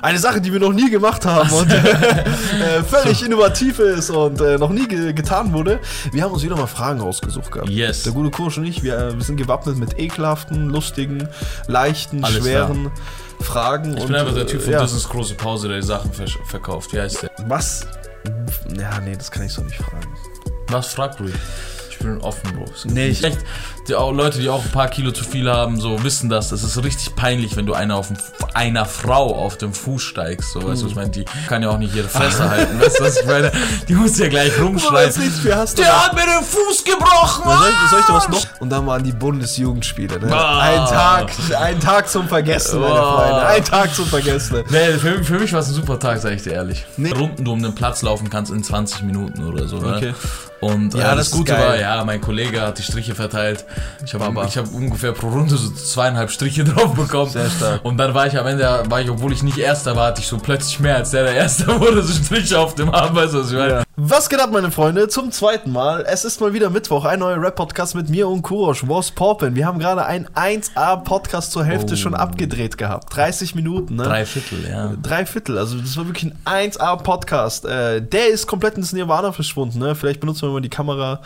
Eine Sache, die wir noch nie gemacht haben und äh, völlig innovativ ist und äh, noch nie ge getan wurde. Wir haben uns wieder mal Fragen rausgesucht gehabt. Yes. Der gute Kursch und ich, wir, äh, wir sind gewappnet mit ekelhaften, lustigen, leichten, Alles schweren Fragen. Ich bin einfach der äh, Typ von ja. Das ist große Pause, der die Sachen versch- verkauft. Wie heißt der? Was? Ja, nee, das kann ich so nicht fragen. Was fragt Bro? Ich bin offen, Bro. Nee, ich- Echt, die auch, Leute, die auch ein paar Kilo zu viel haben, so wissen das. Das ist richtig peinlich, wenn du einer, auf einer Frau auf dem Fuß steigst. So, weißt du, ich meine, die kann ja auch nicht ihre Fresse halten. Weißt du, was ich meine? Die muss ja gleich rumschreien. Der hat mir den Fuß gebrochen! Soll ich, soll ich dir was noch? Und dann waren die Bundesjugendspiele. Ne? Ah. Ein Tag, ein Tag zum Vergessen, meine Ah. Freunde. Ein Tag zum Vergessen. Nee, für, für mich war es ein super Tag, sag ich dir ehrlich. Nee. Runden du um den Platz laufen kannst in 20 Minuten oder so. Ne? Okay. Und Ja, äh, das das, Gute war, ja, mein Kollege hat die Striche verteilt. Ich habe hab ungefähr pro Runde so zweieinhalb Striche drauf bekommen. Sehr stark. Und dann war ich am Ende, war ich, obwohl ich nicht Erster war, hatte ich so plötzlich mehr als der, der Erster wurde, so Striche auf dem Arm. Weißt du, was ich meine? Was geht ab, meine Freunde? Zum zweiten Mal. Es ist mal wieder Mittwoch, ein neuer Rap-Podcast mit mir und Kurosch. Was poppen? Wir haben gerade einen 1A-Podcast zur Hälfte Oh. schon abgedreht gehabt. 30 Minuten, ne? Drei Viertel, ja. Drei Viertel, also das war wirklich ein 1A-Podcast. Äh, der ist komplett ins Nirvana verschwunden, ne? Vielleicht benutzen wir mal die Kamera,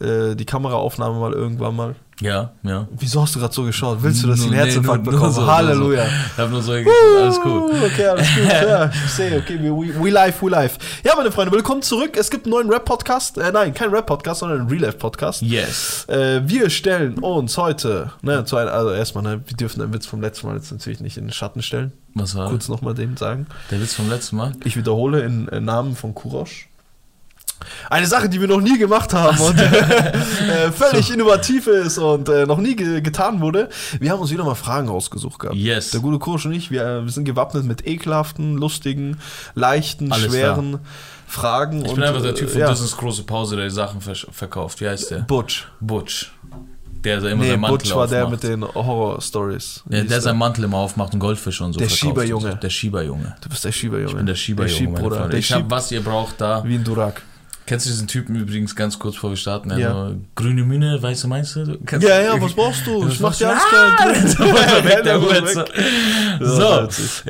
äh, die Kameraaufnahme mal irgendwann mal. Ja, ja. Wieso hast du gerade so geschaut? Willst du, dass ich einen Nur- nee, Herzinfarkt nur- bekomme? so, Halleluja. So. Ich hab nur so, alles cool. Okay, alles gut. Ja, ich sehe, okay, we, we live, we live. Ja, meine Freunde, willkommen zurück. Es gibt einen neuen Rap-Podcast. Äh, nein, kein Rap-Podcast, sondern einen Real-Life-Podcast. Yes. Äh, wir stellen uns heute, ne, zu einem, also erstmal, ne, wir dürfen den Witz vom letzten Mal jetzt natürlich nicht in den Schatten stellen. Was war Kurz nochmal den sagen. der Witz vom letzten Mal? Ich wiederhole in äh, Namen von Kurosch. Eine Sache, die wir noch nie gemacht haben und äh, völlig innovativ ist und äh, noch nie ge getan wurde. Wir haben uns wieder mal Fragen rausgesucht gehabt. Yes. Der gute Kurosch und ich, wir, äh, wir sind gewappnet mit ekelhaften, lustigen, leichten, Alles schweren Fragen. Ich und, bin einfach der Typ äh, von ja. Ist große Pause, der die Sachen versch- verkauft. Wie heißt der? Butch. Butch. Der der immer Nee, seinen Mantel Butch war der aufmacht. mit den Horror-Stories. der, der seinen Mantel immer aufmacht und Goldfische und so Der. Schieberjunge. Der Schieberjunge. Du bist der Schieberjunge. Ich bin der Schieberjunge, Der meine. Freunde. Der Ich hab, was ihr braucht da. wie ein Durak. Kennst du diesen Typen übrigens ganz kurz vor wir starten? Also, Ja. Grüne Mine, weiße meinst du? Kennst Ja, ja, was brauchst du? Ich mach dir alles klar. so was weg, der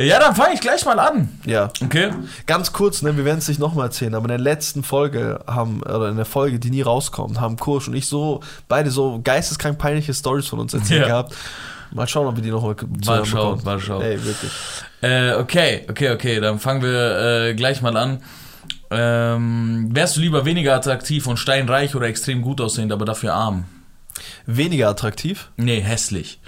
Ja, dann fange ich gleich mal an. Ja. Okay? Ganz kurz, ne, wir werden es nicht nochmal erzählen, aber in der letzten Folge haben, oder in der Folge, die nie rauskommt, haben Kursch und ich so, beide so geisteskrank peinliche Stories von uns erzählt Ja. gehabt. Mal schauen, ob wir die nochmal zu Mal hören schauen, bekommen. mal schauen. Ey, wirklich. Äh, okay, okay, okay, dann fangen wir äh, gleich mal an. Ähm, wärst du lieber weniger attraktiv und steinreich oder extrem gut aussehend, aber dafür arm? Weniger attraktiv? Nee, hässlich.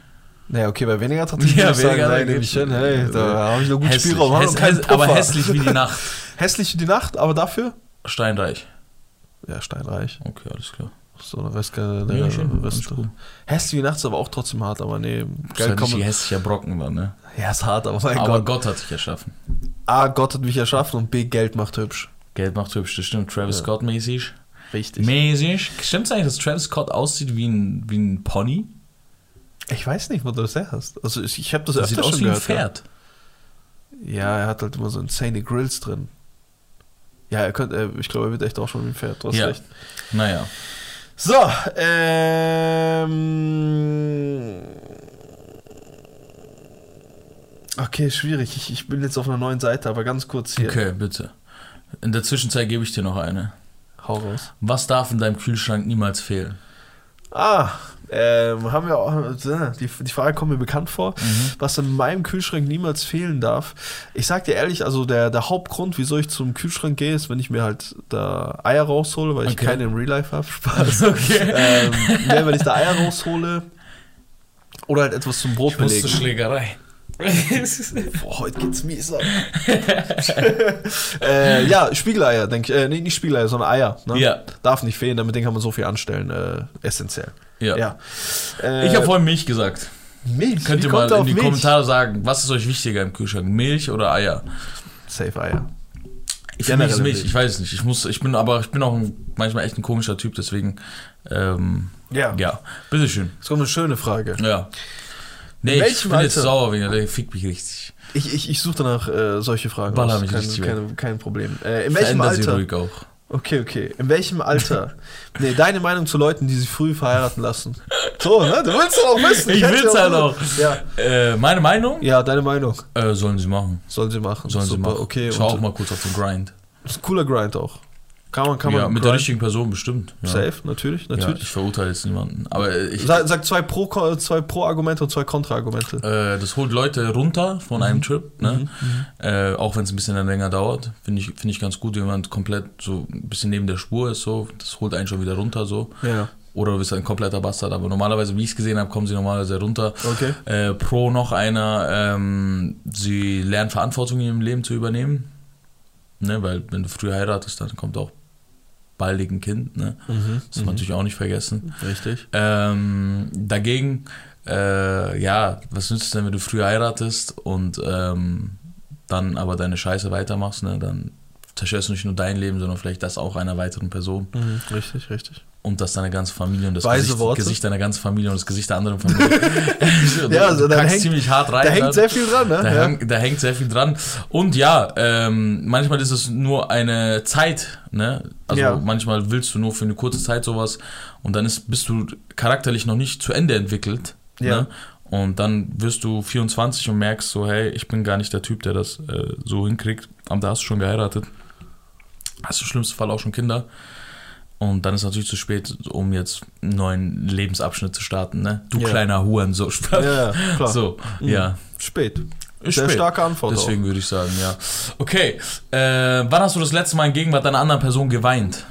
Naja, okay, bei weniger attraktiv Ja, würde ich sagen, weniger nein, nehme ich hin. Hey, da habe ich noch gut Hässlich, Spielraum. häss, häss, aber hässlich wie die Nacht. Hässlich wie die Nacht, aber dafür? Steinreich. Ja, steinreich. Okay, alles klar. So eine Rest, der Ja, schön, Rest, gut. Hässlich wie die Nacht ist aber auch trotzdem hart, aber nee. Das ist Geld ja nicht hässlicher Brocken dann, ne? Ja, ist hart, aber mein Aber Gott. Gott hat dich erschaffen. A, Gott hat mich erschaffen und B, Geld macht hübsch. Geld macht hübsch, das stimmt. Travis Ja. Scott mäßig. Richtig. Mäßig. Stimmt's eigentlich, dass Travis Scott aussieht wie ein, wie ein Pony? Ich weiß nicht, wo du das her hast. Also ich, ich habe das, Das öfter sieht aus schon wie ein gehört. Pferd. Ja. ja, er hat halt immer so insane Grills drin. Ja, er könnte, ich glaube, er wird echt auch schon wie ein Pferd. Du hast Ja. recht. Naja. So, ähm. Okay, schwierig. Ich, ich bin jetzt auf einer neuen Seite, aber ganz kurz hier. Okay, bitte. In der Zwischenzeit gebe ich dir noch eine. Hau raus. Was darf in deinem Kühlschrank niemals fehlen? Ah, ähm, haben wir auch, äh, die, die Frage kommt mir bekannt vor, Mhm. was in meinem Kühlschrank niemals fehlen darf. Ich sag dir ehrlich, also der, der Hauptgrund, wieso ich zum Kühlschrank gehe, ist, wenn ich mir halt da Eier raushole, weil ich Okay. keine im Real Life habe. Spaß. Okay. ähm, ne, wenn ich da Eier raushole oder halt etwas zum Brot Ich belegen. Schlägerei. Boah, heute geht's mies ab. äh, ja, Spiegeleier, denke ich. Äh, nee, nicht Spiegeleier, sondern Eier. Ne? Ja. Darf nicht fehlen, damit kann man so viel anstellen. Äh, essentiell. Ja. Ja. Äh, Ich habe vorhin Milch gesagt. Milch. Könnt ihr mal in die Milch? Kommentare sagen, was ist euch wichtiger im Kühlschrank? Milch oder Eier? Safe Eier. Ich finde Milch, Milch. ich weiß es nicht. Ich muss, ich bin aber, ich bin auch ein, manchmal echt ein komischer Typ, deswegen, ähm, Ja. ja, bitteschön. Das kommt eine schöne Frage. Ja. Nee, ich welchem bin jetzt Alter? sauer wegen der fickt mich richtig. Ich, ich, ich suche danach äh, solche Fragen Baller mich Kein, richtig kein, kein Problem. Äh, in welchem Veränder sie Alter? ruhig auch. Okay, okay. In welchem Alter? nee, deine Meinung zu Leuten, die sich früh verheiraten lassen. So, ne? Du willst doch auch wissen. Ich hätte will's ja halt auch. Ja. Äh, meine Meinung? ja, deine Meinung. Äh, sollen sie machen. Sollen sie machen. Sollen sie Super, machen. okay. Schau auch und- mal kurz auf den Grind. Das ist ein cooler Grind auch. Kann man, kann ja, man. mit der Grind- richtigen Person bestimmt. Ja. Safe, natürlich, Ja, natürlich. ich verurteile jetzt niemanden. Aber ich, Sag, sag zwei Pro- zwei Pro-Argumente und zwei Kontra-Argumente. äh, das holt Leute runter von Mhm. einem Trip, ne? Äh, auch wenn es ein bisschen länger dauert. Finde ich, finde ich ganz gut, wenn man komplett so ein bisschen neben der Spur ist. So. Das holt einen schon wieder runter. so Ja. Oder du bist ein kompletter Bastard. Aber normalerweise, wie ich es gesehen habe, kommen sie normalerweise runter. Okay. Äh, Pro noch einer, ähm, sie lernen Verantwortung in ihrem Leben zu übernehmen. Ne, weil wenn du früh heiratest, dann kommt auch baldig ein Kind. Ne? Mhm. Das darf man natürlich auch nicht vergessen. Richtig. Ähm, dagegen, äh, ja, was nützt es denn, wenn du früh heiratest und ähm, dann aber deine Scheiße weitermachst, ne? Dann zerstörst du nicht nur dein Leben, sondern vielleicht das auch einer weiteren Person Mhm. Richtig, richtig. Und das deine ganze Familie und das Weise Gesicht, Worte. Gesicht deiner ganzen Familie und das Gesicht der anderen Familie. Ja, also da hängt- ziemlich hart rein. Da hängt dann. sehr viel dran, ne? Da, Ja. häng, da hängt sehr viel dran. Und ja, ähm, manchmal ist es nur eine Zeit, ne? Also Ja. manchmal willst du nur für eine kurze Zeit sowas und dann ist, bist du charakterlich noch nicht zu Ende entwickelt. Ja. Ne? Und dann wirst du 24 und merkst so, hey, ich bin gar nicht der Typ, der das äh, so hinkriegt. Aber da hast du schon geheiratet. Hast du im schlimmsten Fall auch schon Kinder. Und dann ist natürlich zu spät, um jetzt einen neuen Lebensabschnitt zu starten, ne? Du Ja. kleiner Huren, so Spaß. Ja, klar. So, Mhm. ja. Spät. Ist Sehr spät. starke Antwort Deswegen würde ich sagen, ja. Okay, äh, wann hast du das letzte Mal in Gegenwart einer anderen Person geweint?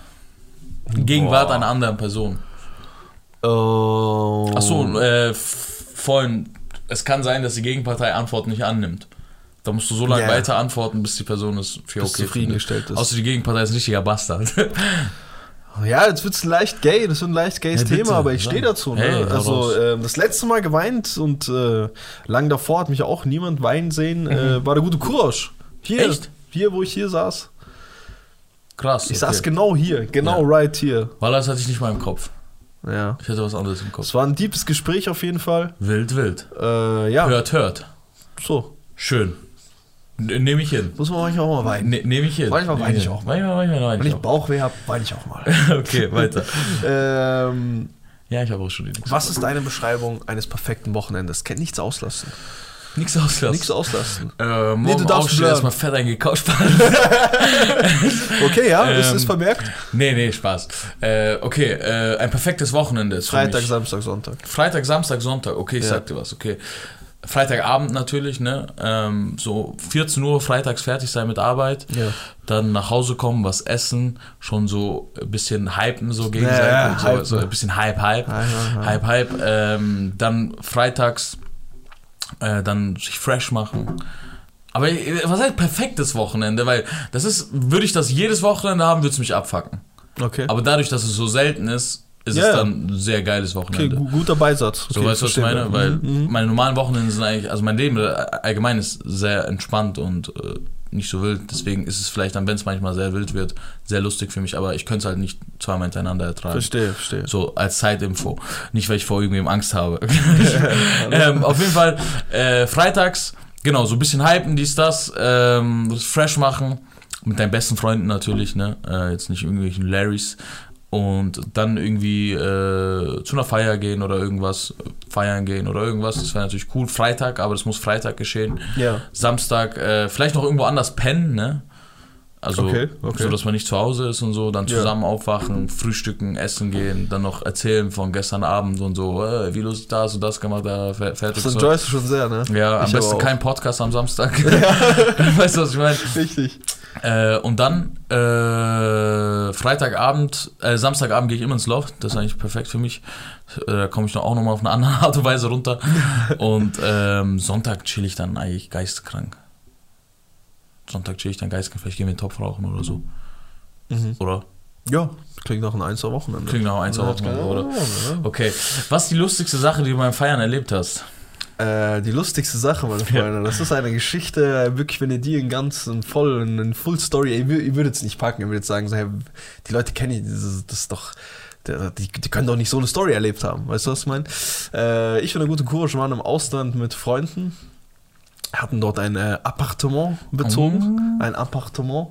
In Gegenwart Boah. einer anderen Person. Oh. Achso, äh, vorhin, es kann sein, dass die Gegenpartei Antworten nicht annimmt. Da musst du so lange Ja. weiter antworten, bis die Person es für okay zufriedengestellt ist. Außer die Gegenpartei ist ein richtiger Bastard. Ja, jetzt wird's leicht gay, das wird ein leicht gayes Ja, Thema, aber ich stehe dazu. Ne? Hey, also ähm, das letzte Mal geweint und äh, lang davor hat mich auch niemand weinen sehen, äh, war der gute Kurosch. Hier, Mhm. Echt? hier, wo ich hier saß. Krass. Ich saß genau hier, genau Ja. right hier. Weil das hatte ich nicht mal im Kopf. Ja. Ich hatte was anderes im Kopf. Es war ein deepes Gespräch auf jeden Fall. Wild, wild. Äh, ja, Hört, hört. so. Schön. Nehme ich hin. Muss man manchmal auch mal weinen. Ne, Nehme ich hin. Manchmal weine ich auch mal. Manchmal, manchmal weine Wenn ich ich auch. Bauchweh habe, weine ich auch mal. Okay, weiter. ähm, Ja, ich habe auch schon die was ist deine Beschreibung eines perfekten Wochenendes? Kennt nichts auslassen. Nichts auslassen. Nichts auslassen. Äh, morgen Nee, du darfst aufstehen, erstmal fett eingekauft. Okay, ja, das Ähm, ist vermerkt. nee, nee, Spaß. Äh, okay, äh, ein perfektes Wochenende ist Freitag. Samstag, Sonntag. Freitag, Samstag, Sonntag. Okay, ich Ja. sag dir was, okay. Freitagabend natürlich, ne? Ähm, so 14 Uhr freitags fertig sein mit Arbeit. Ja. Dann nach Hause kommen, was essen, schon so ein bisschen hypen, so gegenseitig. Ja, so, hypen. so ein bisschen Hype, Hype. Hype, hype. Ähm, dann freitags äh, dann sich fresh machen. Aber äh, was heißt perfektes Wochenende? Weil das ist, würde ich das jedes Wochenende haben, würde es mich abfacken. Okay. Aber dadurch, dass es so selten ist, ist Ja, es ja. dann ein sehr geiles Okay, Wochenende. gu guter Beisatz. So okay, weißt du, was ich meine? Weil Mhm, mhm. meine normalen Wochenende sind eigentlich, also mein Leben äh, allgemein ist sehr entspannt und äh, nicht so wild. Deswegen ist es vielleicht dann, wenn es manchmal sehr wild wird, sehr lustig für mich, aber ich könnte es halt nicht zweimal hintereinander ertragen. Verstehe, verstehe. So als Zeitinfo. Nicht, weil ich vor irgendwem Angst habe. ähm, auf jeden Fall, äh, freitags, genau, so ein bisschen hypen, dies, das, ähm, fresh machen. Mit deinen besten Freunden natürlich, ne? Äh, jetzt nicht irgendwelchen Larrys. Und dann irgendwie äh, zu einer Feier gehen oder irgendwas, feiern gehen oder irgendwas. Das wäre natürlich cool. Freitag, aber das muss Freitag geschehen. Ja. Samstag, äh, vielleicht noch irgendwo anders pennen, ne? Also, Okay, okay. so dass man nicht zu Hause ist und so, dann Ja. zusammen aufwachen, frühstücken, essen gehen, dann noch erzählen von gestern Abend und so, äh, wie lustig das und das gemacht, da fer- fertig. Das So. enjoyst du schon sehr, ne? Ja, am Ich besten kein Podcast am Samstag. weißt du, was ich meine? Richtig. Äh, und dann äh, Freitagabend, äh, Samstagabend gehe ich immer ins Loft. Das ist eigentlich perfekt für mich. Äh, Da komme ich dann auch nochmal auf eine andere Art und Weise runter. und ähm, Sonntag chill ich dann eigentlich geisteskrank. Sonntag chill ich dann geisteskrank. Vielleicht gehen wir den Topf rauchen oder so. Mhm. Oder? Ja, klingt nach einem Einser Wochenende. Klingt nach ein, zwei Wochen, Ja, oder? ja. Okay. Was ist die lustigste Sache, die du beim Feiern erlebt hast? Äh, die lustigste Sache, meine Freunde, das ist eine Geschichte, wirklich, wenn ihr die in ganz, in voll, in Full Story, ihr, ihr würdet es nicht packen, ihr würdet sagen, so, hey, die Leute kennen ich, das, das ist doch, die, die können doch nicht so eine Story erlebt haben, weißt du, was ich meine? Äh, ich und der gute Kurs waren im Ausland mit Freunden hatten dort ein äh, Appartement bezogen, ein Appartement.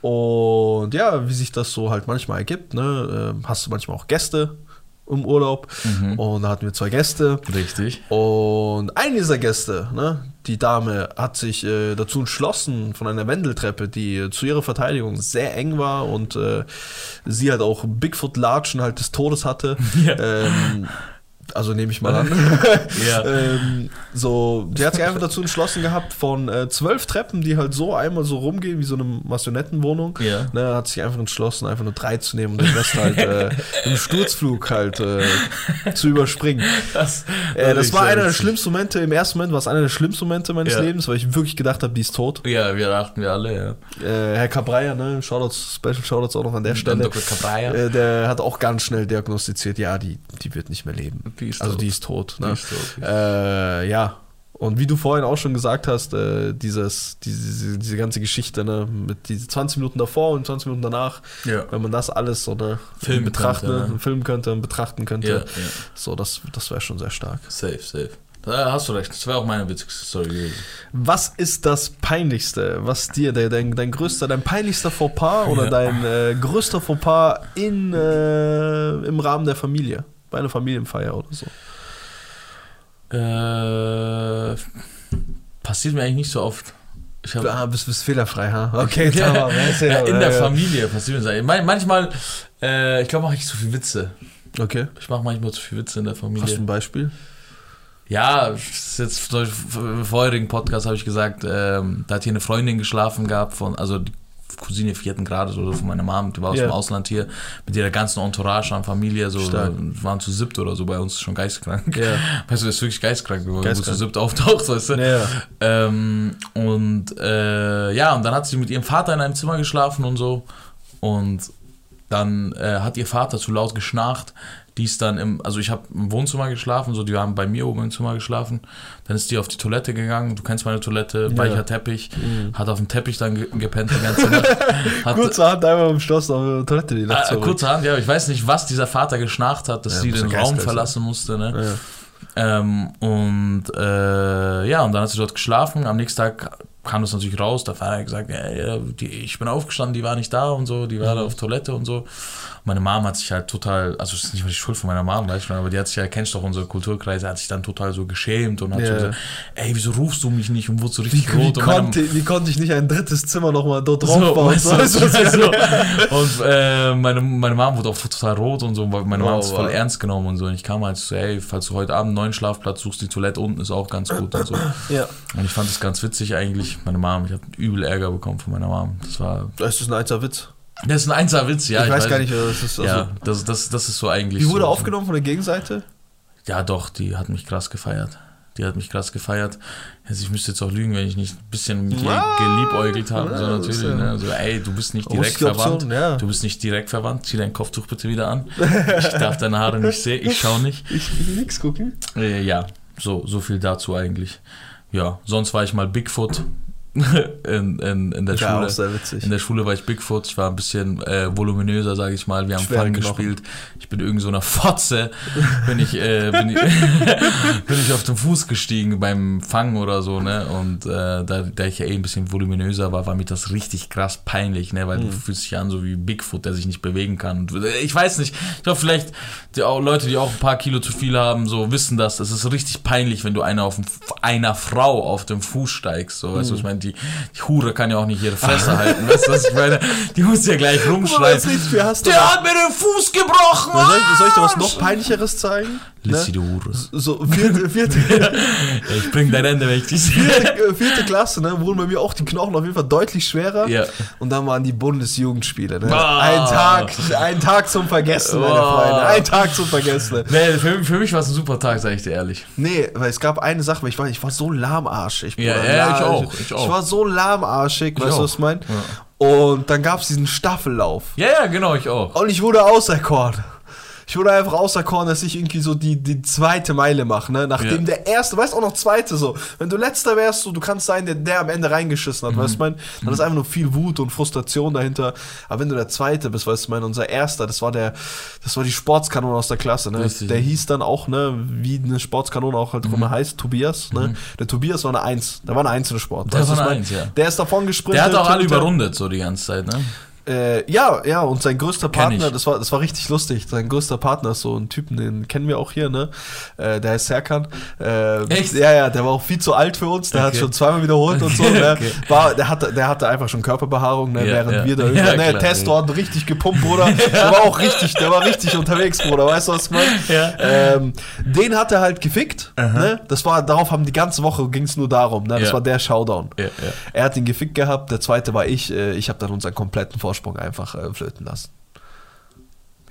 Und ja, wie sich das so halt manchmal ergibt, ne, äh, hast du manchmal auch Gäste im Urlaub. Und da hatten wir zwei Gäste. Richtig. Und eine dieser Gäste, ne, die Dame, hat sich äh, dazu entschlossen, von einer Wendeltreppe, die äh, zu ihrer Verteidigung sehr eng war und äh, sie halt auch Bigfoot-Latschen halt des Todes hatte. Ja. Ähm, also nehme ich mal an. Ja. ähm, so, die hat sich einfach dazu entschlossen gehabt, von äh, zwölf Treppen, die halt so einmal so rumgehen, wie so eine Marionettenwohnung, Ja. ne, hat sich einfach entschlossen, einfach nur drei zu nehmen und den Rest halt äh, im Sturzflug halt äh, zu überspringen. Das, Äh, das war einer der schlimmsten Momente, im ersten Moment war es einer der schlimmsten Momente meines Ja. Lebens, weil ich wirklich gedacht habe, die ist tot. Ja, wir dachten wir alle, ja. Äh, Herr Cabreyer, ne, Shoutouts, Special Shoutouts auch noch an der Stelle. Dr. Cabreyer. Äh, der hat auch ganz schnell diagnostiziert, ja, die, die wird nicht mehr leben. Die ist also tot. die ist tot. Die Ne? ist tot. Äh, ja. Und wie du vorhin auch schon gesagt hast, äh, dieses, diese, diese ganze Geschichte, ne, mit diese 20 Minuten davor und 20 Minuten danach, Ja. wenn man das alles so ne, Filmen betrachten, könnte, ne? filmen könnte und betrachten könnte, Ja, ja. so, das, das wäre schon sehr stark. Safe, safe. Da hast du recht. Das wäre auch meine witzigste Story gewesen. Was ist das Peinlichste, was dir, dein, dein größter, dein peinlichster Fauxpas oder dein äh, größter Fauxpas in, äh, im Rahmen der Familie? Bei einer Familienfeier oder so? Äh, passiert mir eigentlich nicht so oft. Ich hab, Ah, bist, bist fehlerfrei, ha? Okay, Ja. tamam, in der. Familie passiert mir das. eigentlich. Man- Manchmal, äh, ich glaube, mache ich zu viel Witze. Okay. Ich mache manchmal zu viel Witze in der Hast du Familie. ein Beispiel? Ja, jetzt im vorherigen Podcast habe ich gesagt, ähm, da hat hier eine Freundin geschlafen gehabt von, also die Cousine vierten Grades oder so von meiner Mom, die war aus Ja. dem Ausland hier, mit ihrer ganzen Entourage an Familie, so Stark. waren zu siebt oder so bei uns schon geistkrank. Ja. Weißt du, das ist wirklich geistkrank, wenn man zu siebt auftaucht, weißt du? Ja. Ähm, und äh, ja, und dann hat sie mit ihrem Vater in einem Zimmer geschlafen und so. Und dann äh, hat ihr Vater zu laut geschnarcht. Die ist dann im, also ich habe im Wohnzimmer geschlafen, so die haben bei mir oben im Zimmer geschlafen. Dann ist die auf die Toilette gegangen. Du kennst meine Toilette, Ja. weicher Teppich. Hat auf dem Teppich dann ge gepennt die ganze Nacht. Hat, Kurze Hand einmal im Schloss auf der Toilette die Nacht äh, zurück. kurze Hand, ja, ich weiß nicht, was dieser Vater geschnarcht hat, dass Ja, sie den Raum verlassen musste. Ne? Ja. Ähm, und äh, ja, und dann hat sie dort geschlafen. Am nächsten Tag kam das natürlich raus. Der Vater hat gesagt, ja, die, ich bin aufgestanden, die war nicht da und so, die war da auf Toilette und so. Meine Mom hat sich halt total, also es ist nicht mal die Schuld von meiner Mom, weißt du, aber die hat sich ja, kennst doch unsere Kulturkreise, hat sich dann total so geschämt und hat Ja. so gesagt, ey, wieso rufst du mich nicht und wurde so richtig Wie, wie, rot. und meine- konnte, wie konnte ich nicht ein drittes Zimmer nochmal dort drauf so, bauen? weißt du, Weißt du, also, meine? und äh, meine, meine Mom wurde auch total rot und so, weil meine Mom Oh, hat es voll wow. ernst genommen und so. Und ich kam halt so, ey, falls du heute Abend einen neuen Schlafplatz suchst, die Toilette unten ist auch ganz gut und so. Ja. Und ich fand das ganz witzig eigentlich. Meine Mom, ich habe übel Ärger bekommen von meiner Mom. Das war, Das ist ein einziger Witz. das ist ein einziger Witz, ja. ich, weiß gar nicht, das ist. Also, ja, das, das, das ist so eigentlich. Wie wurde so, aufgenommen von der Gegenseite? Ja, doch, die hat mich krass gefeiert. Die hat mich krass gefeiert. Also ich müsste jetzt auch lügen, wenn ich nicht ein bisschen geliebäugelt habe. ja, so natürlich. ja- Ne? So, ey, du bist nicht direkt die Option, verwandt. ja. Du bist nicht direkt verwandt. Zieh dein Kopftuch bitte wieder an. Ich darf deine Haare nicht sehen. Ich schau nicht. Ich will nichts gucken. Äh, ja, so, so viel dazu eigentlich. Ja, sonst war ich mal Bigfoot in, in, in der Ja, auch Schule. sehr witzig. In der Schule war ich Bigfoot, ich war ein bisschen äh, voluminöser, sage ich mal. Wir haben Knochen. gespielt. Ich bin irgend so einer Fotze, bin ich, äh, bin, ich, bin ich auf den Fuß gestiegen beim Fangen oder so, ne? Und äh, da, da ich ja eh ein bisschen voluminöser war, war mir das richtig krass peinlich, ne? Weil du fühlst dich an so wie Bigfoot, der sich nicht bewegen kann. Äh, ich weiß nicht, ich glaube vielleicht die auch, Leute, die auch ein paar Kilo zu viel haben, so wissen das. Es ist richtig peinlich, wenn du einer auf dem, einer Frau auf dem Fuß steigst. So, weißt du, was ich meine, die, die Hure kann ja auch nicht ihre Fresse halten. Weißt du, was ich meine? Die muss ja gleich rumschreien. Der hat mir den Fuß gebrochen! Soll ich, soll ich dir was noch peinlicheres zeigen? Lissi, Ne? du Hure. So, vierte, vierte, Ich bring dein Ende, wenn ich dich vierte, äh, vierte Klasse, ne, wurden bei mir auch die Knochen auf jeden Fall deutlich schwerer. Ja. Und dann waren die Bundesjugendspiele. Ne? Ah. Ein Tag, ein Tag zum Vergessen, meine Ah. Freunde. Ein Tag zum Vergessen. Nee, für, für mich war es ein super Tag, sag ich dir ehrlich. Nee, weil es gab eine Sache, weil ich war, ich war so lahmarschig. Ja, Bruder. ja, ich auch, ich auch. Ich war so lahmarschig, weißt auch. du, was ich meine? Und dann gab es diesen Staffellauf. Ja, ja, genau, ich auch. Und ich wurde auserkoren. Ich wurde einfach auserkoren, dass ich irgendwie so die, die zweite Meile mache, ne? Nachdem Ja. der erste, weißt du, auch noch zweite so. Wenn du letzter wärst, so, du kannst sein, der, der am Ende reingeschissen hat, weißt du, mein, dann ist einfach nur viel Wut und Frustration dahinter. Aber wenn du der zweite bist, weißt du, mein, unser erster, das war der, das war die Sportskanone aus der Klasse, ne? Richtig. Der hieß dann auch, ne, wie eine Sportskanone auch halt rum heißt, Tobias, ne? Der Tobias war eine Eins, der war eine Eins in Sport. Der war eine? Eins, ja. Der ist davon gesprintet. Der hat auch alle überrundet, so die ganze Zeit, ne? Äh, ja, ja, und sein größter Partner, das war, das war richtig lustig. Sein größter Partner ist so ein Typen, den kennen wir auch hier, ne? Äh, der heißt Serkan. Äh, Echt? Ja, ja, der war auch viel zu alt für uns. Der hat Okay. schon zweimal wiederholt und so. Ne? Okay. War, der, hatte, der hatte einfach schon Körperbehaarung, ne? Ja, während ja. wir da Ja, ne? Testo hat richtig gepumpt, Bruder. Der war auch richtig, der war richtig unterwegs, Bruder. Weißt du, was ich meine? Ja. Ähm, den hat er halt gefickt. Ne? Das war, darauf haben die ganze Woche ging es nur darum. Ne? Das war der Showdown. Er hat ihn gefickt gehabt, der zweite war ich. Äh, ich habe dann unseren kompletten Vorsprung einfach äh, flöten lassen.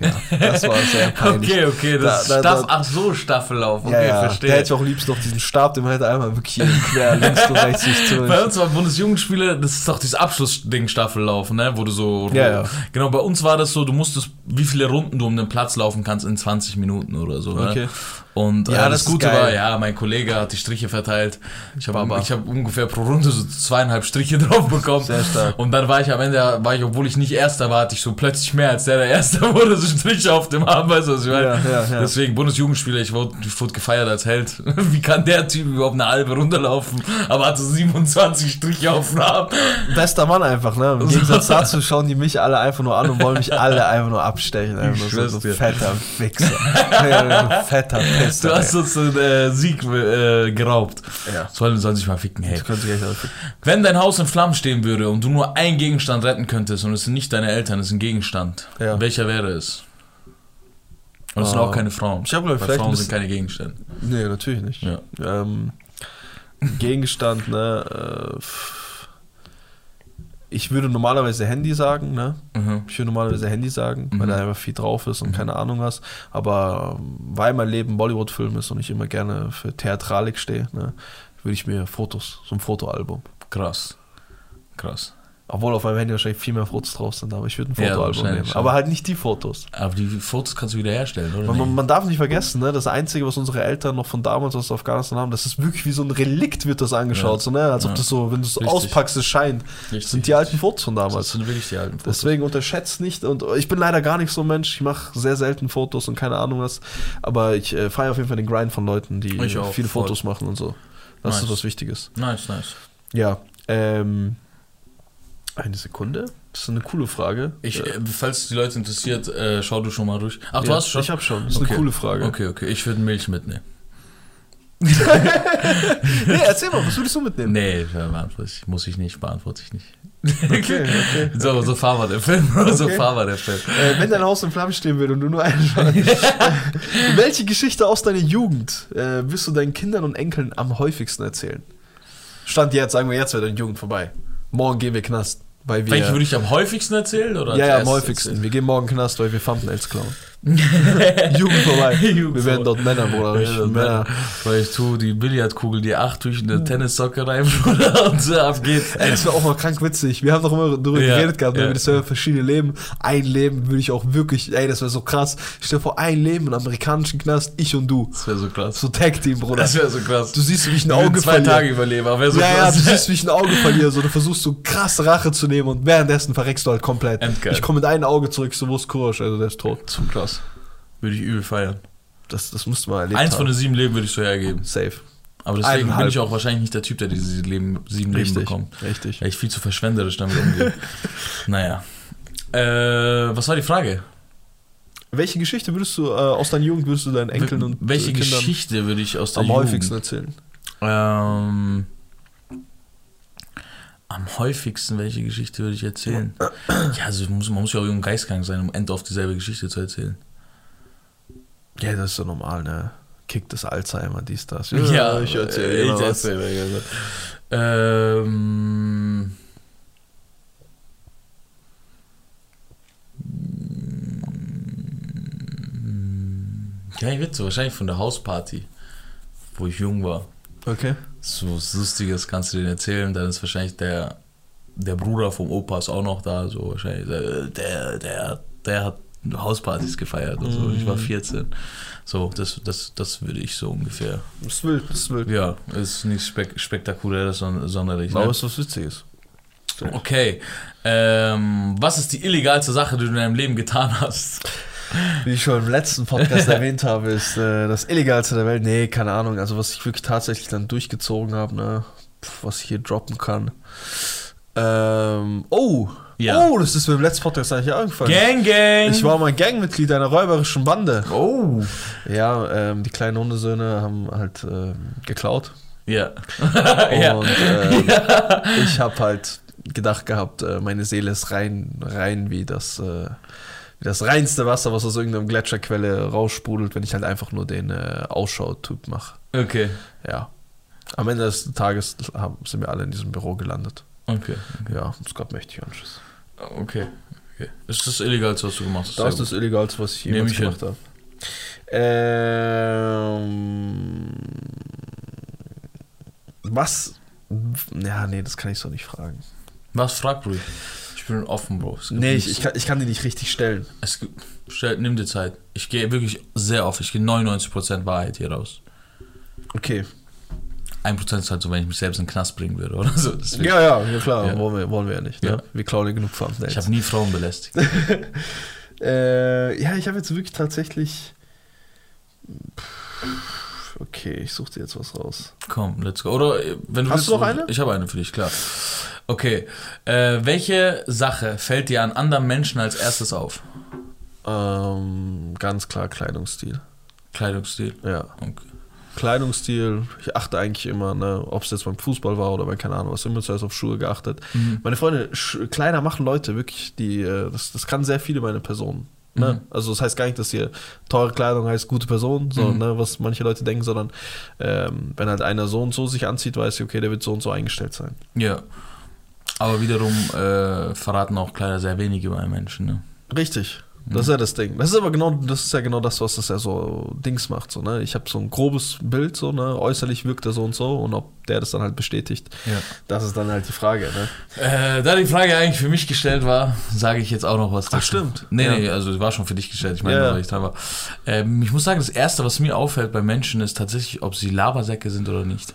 Ja, das war sehr peinlich. Okay, okay, das Da- da- Staff, da- ach so, Staffellauf, okay, ja, ja. verstehe. Der hätte auch liebst noch diesen Stab, den man hätte einmal wirklich quer links und rechts sich zu. Bei uns war Bundesjugendspiele, das ist doch dieses Abschlussding Staffellauf, ne, wo du so Ja, ja. Genau, bei uns war das so, du musstest wie viele Runden du um den Platz laufen kannst in 20 Minuten oder so, ne? Okay. Und Ja, äh, das das, Gute geil. war, ja, mein Kollege hat die Striche verteilt. Ich habe ich hab ungefähr pro Runde so zweieinhalb Striche drauf bekommen. Sehr stark. Und dann war ich am Ende, war ich, obwohl ich nicht Erster war, hatte ich so plötzlich mehr als der, der Erster wurde, so Striche auf dem Arm, weißt du, was ich meine? Ja, ja, ja. Deswegen Bundesjugendspieler, ich wurde, ich wurde gefeiert als Held. Wie kann der Typ überhaupt eine halbe Runde laufen, aber hatte 27 Striche auf dem Arm? Bester Mann einfach, ne? Im Gegensatz dazu schauen die mich alle einfach nur an und wollen mich alle einfach nur abstechen. Einfach nur so, so fetter Wichser. ja, so Pisser. Du hast uns den äh, Sieg äh, geraubt. Ja. Sollen, sollen sich mal ficken, hey. Wenn dein Haus in Flammen stehen würde und du nur einen Gegenstand retten könntest und es sind nicht deine Eltern, es ist ein Gegenstand, Ja. welcher wäre es? Und es sind Ah. auch keine Frauen. Ich hab, glaub ich, Weil vielleicht Frauen sind keine Gegenstände. Nee, natürlich nicht. Ja. Ähm, Gegenstand, ne? Äh. Ich würde normalerweise Handy sagen, ne? Mhm. Ich würde normalerweise Handy sagen, weil Mhm. da einfach viel drauf ist und keine Ahnung was. Aber ähm, weil mein Leben Bollywood-Film ist und ich immer gerne für Theatralik stehe, ne, würde ich mir Fotos, so ein Fotoalbum. Krass. Krass. Obwohl auf meinem Handy wahrscheinlich viel mehr Fotos drauf sind, aber ich würde ein Ja, Fotoalbum wahrscheinlich nehmen. Aber halt nicht die Fotos. Aber die Fotos kannst du wieder herstellen, oder? Man, man, darf nicht vergessen, ne, das Einzige, was unsere Eltern noch von damals aus Afghanistan haben, das ist wirklich wie so ein Relikt, wird das angeschaut. Ja. So, ne? Als ob Ja. das so, wenn du es Richtig. auspackst, es scheint. Das Richtig. sind die alten Fotos von Das damals. sind wirklich die alten Fotos. Deswegen unterschätzt nicht. Und ich bin leider gar nicht so ein Mensch. Ich mache sehr selten Fotos und keine Ahnung was. Aber ich äh, feiere auf jeden Fall den Grind von Leuten, die auch, viele voll. Fotos machen und so. Das Nice. ist was Wichtiges. Nice, nice. Ja. Ähm, eine Sekunde. Das ist eine coole Frage. Ich, Äh, falls die Leute interessiert, äh, schau du schon mal durch. Ach, du ja, hast schon? Ich habe schon. Das ist Okay. eine coole Frage. Okay, okay. Ich würde Milch mitnehmen. Nee, erzähl mal, was würdest du mitnehmen? Nee, ich, muss ich nicht, beantworte ich nicht. Okay, okay. So, so fahr war der Film. So Okay. fahr war der Film. Äh, wenn dein Haus in Flammen stehen würde und du nur einen Welche Geschichte aus deiner Jugend äh, wirst du deinen Kindern und Enkeln am häufigsten erzählen? Stand jetzt, sagen wir, jetzt wäre deine Jugend vorbei. Morgen gehen wir Knast, weil wir. Welche würde ich am häufigsten erzählen? Oder ja, ja, am häufigsten. Wir gehen morgen Knast, weil wir Thumbnails klauen. Jugend vorbei. Jugend wir werden dort Männer, Bruder. Ja, richtig das Männer. Weil ich tue die Billardkugel, die acht durch eine Tennissocke rein, Bruder, und so ab geht's. Ey, das wäre auch mal krank witzig. Wir haben doch immer darüber Ja, geredet gehabt, ja. das wäre verschiedene Leben. Ein Leben würde ich auch wirklich, ey, das wäre so krass. Ich stell dir vor, ein Leben im amerikanischen Knast, ich und du. Das wäre so krass. So Tag-Team, Bruder. Das wäre so krass. Du siehst, wie ich ein Auge zwei verliere. Tage überleben, aber wäre so ja, ja, krass. du siehst, wie ich ein Auge verliere. So, du versuchst so krass Rache zu nehmen und währenddessen verreckst du halt komplett. Endgeil. Ich komme mit einem Auge zurück, so wo ist Kurosch, also der ist tot. Zu krass. Würde ich übel feiern. Das, das musst du mal erlebt Eins von haben. den sieben Leben würde ich so hergeben. Safe. Aber deswegen bin Eineinhalb. ich auch wahrscheinlich nicht der Typ, der diese Leben, sieben Leben Richtig, bekommt. richtig. Weil ich viel zu verschwenderisch damit umgehe. naja. Äh, was war die Frage? Welche Geschichte würdest du äh, aus deiner Jugend würdest du deinen Enkeln und Welche Kindern Geschichte würde ich aus der am Jugend häufigsten erzählen? Ähm, am häufigsten, welche Geschichte würde ich erzählen? Ja, also muss, man muss ja auch jung geistkrank sein, um end auf dieselbe Geschichte zu erzählen. Ja, das ist so normal, ne? Kick das Alzheimer, dies, das. ich erzähle ich was. erzähle dir was. Ähm, ja, ich würde so wahrscheinlich von der Hausparty, wo ich jung war. Okay. So was Lustiges kannst du denen erzählen, dann ist wahrscheinlich der, der Bruder vom Opa ist auch noch da, so wahrscheinlich. Der, der, der, der hat Hauspartys gefeiert und so. Ich war 14. So, das, das, das würde ich so ungefähr. Das ist wild, das ist wild. Ja, ist nichts spek spektakuläres, son- sonderlich. Aber Ne? es ist was Witziges. Okay. Ähm, was ist die illegalste Sache, die du in deinem Leben getan hast? Wie ich schon im letzten Podcast erwähnt habe, ist äh, das Illegalste der Welt. Nee, keine Ahnung. Also, was ich wirklich tatsächlich dann durchgezogen habe, ne? Pff, was ich hier droppen kann. Ähm, oh! Ja. Oh, das ist mir im letzten Podcast eigentlich eingefallen. Gang, gang! Ich war mal Gangmitglied einer räuberischen Bande. Oh! Ja, ähm, die kleinen Hundesöhne haben halt ähm, geklaut. Ja. ja. Und ähm, ich habe halt gedacht gehabt, äh, meine Seele ist rein, rein wie das, äh, das reinste Wasser, was aus irgendeiner Gletscherquelle raussprudelt, wenn ich halt einfach nur den äh, Ausschau-Typ mache. Okay. Ja. Am Ende des Tages sind wir alle in diesem Büro gelandet. Okay. Ja, es gab mächtige Anschluss. Okay. okay. Ist das Illegalste, was du gemacht hast? Das ist das Illegalste, was ich jemals gemacht habe. Ähm, was? Ja, nee, das kann ich so nicht fragen. Was frag ruhig? Ich bin offen, Bro. Nee, ich, ich, kann, ich kann die nicht richtig stellen. Es gibt, stell, nimm dir Zeit. Ich gehe wirklich sehr oft. Ich gehe 99% Wahrheit hier raus. Okay. 1% ist halt so, wenn ich mich selbst in den Knast bringen würde oder so. Deswegen- Ja, ja, ja klar, Ja. Wollen, wir, wollen wir ja nicht. Ne? Ja. Wir klauen ja genug Ich Thumbnails. habe nie Frauen belästigt. Äh, ja, ich habe jetzt wirklich tatsächlich. Okay, ich suche dir jetzt was raus. Komm, let's go. Oder äh, wenn du Hast willst, du noch eine? Ich habe eine für dich, klar. Okay. Äh, welche Sache fällt dir an anderen Menschen als erstes auf? Ähm, ganz klar Kleidungsstil. Kleidungsstil. Ja. Okay. Kleidungsstil, ich achte eigentlich immer, ne, ob es jetzt beim Fußball war oder bei keine Ahnung was, immer zuerst auf Schuhe geachtet. Mhm. Meine Freunde, Sch Kleider machen Leute wirklich, die, äh, das, das kann sehr viele meine Personen. Ne? Mhm. Also das heißt gar nicht, dass hier teure Kleidung heißt gute Person, so, Mhm. ne, was manche Leute denken, sondern ähm, wenn halt einer so und so sich anzieht, weiß ich, okay, der wird so und so eingestellt sein. Ja. Aber wiederum äh, verraten auch Kleider sehr wenig über einen Menschen. Ne? Richtig. Das ist ja das Ding. Das ist aber genau, das ist ja genau das, was das ja so Dings macht. So, ne? Ich habe so ein grobes Bild, so, ne? Äußerlich wirkt er so und so und ob der das dann halt bestätigt, Ja. das ist dann halt die Frage, ne? Äh, da die Frage eigentlich für mich gestellt war, sage ich jetzt auch noch was Ach, stimmt. Nee, Ja. nee, also es war schon für dich gestellt. Ich meine, Ja. ich war. Ähm, ich muss sagen, das Erste, was mir auffällt bei Menschen, ist tatsächlich, ob sie Labersäcke sind oder nicht.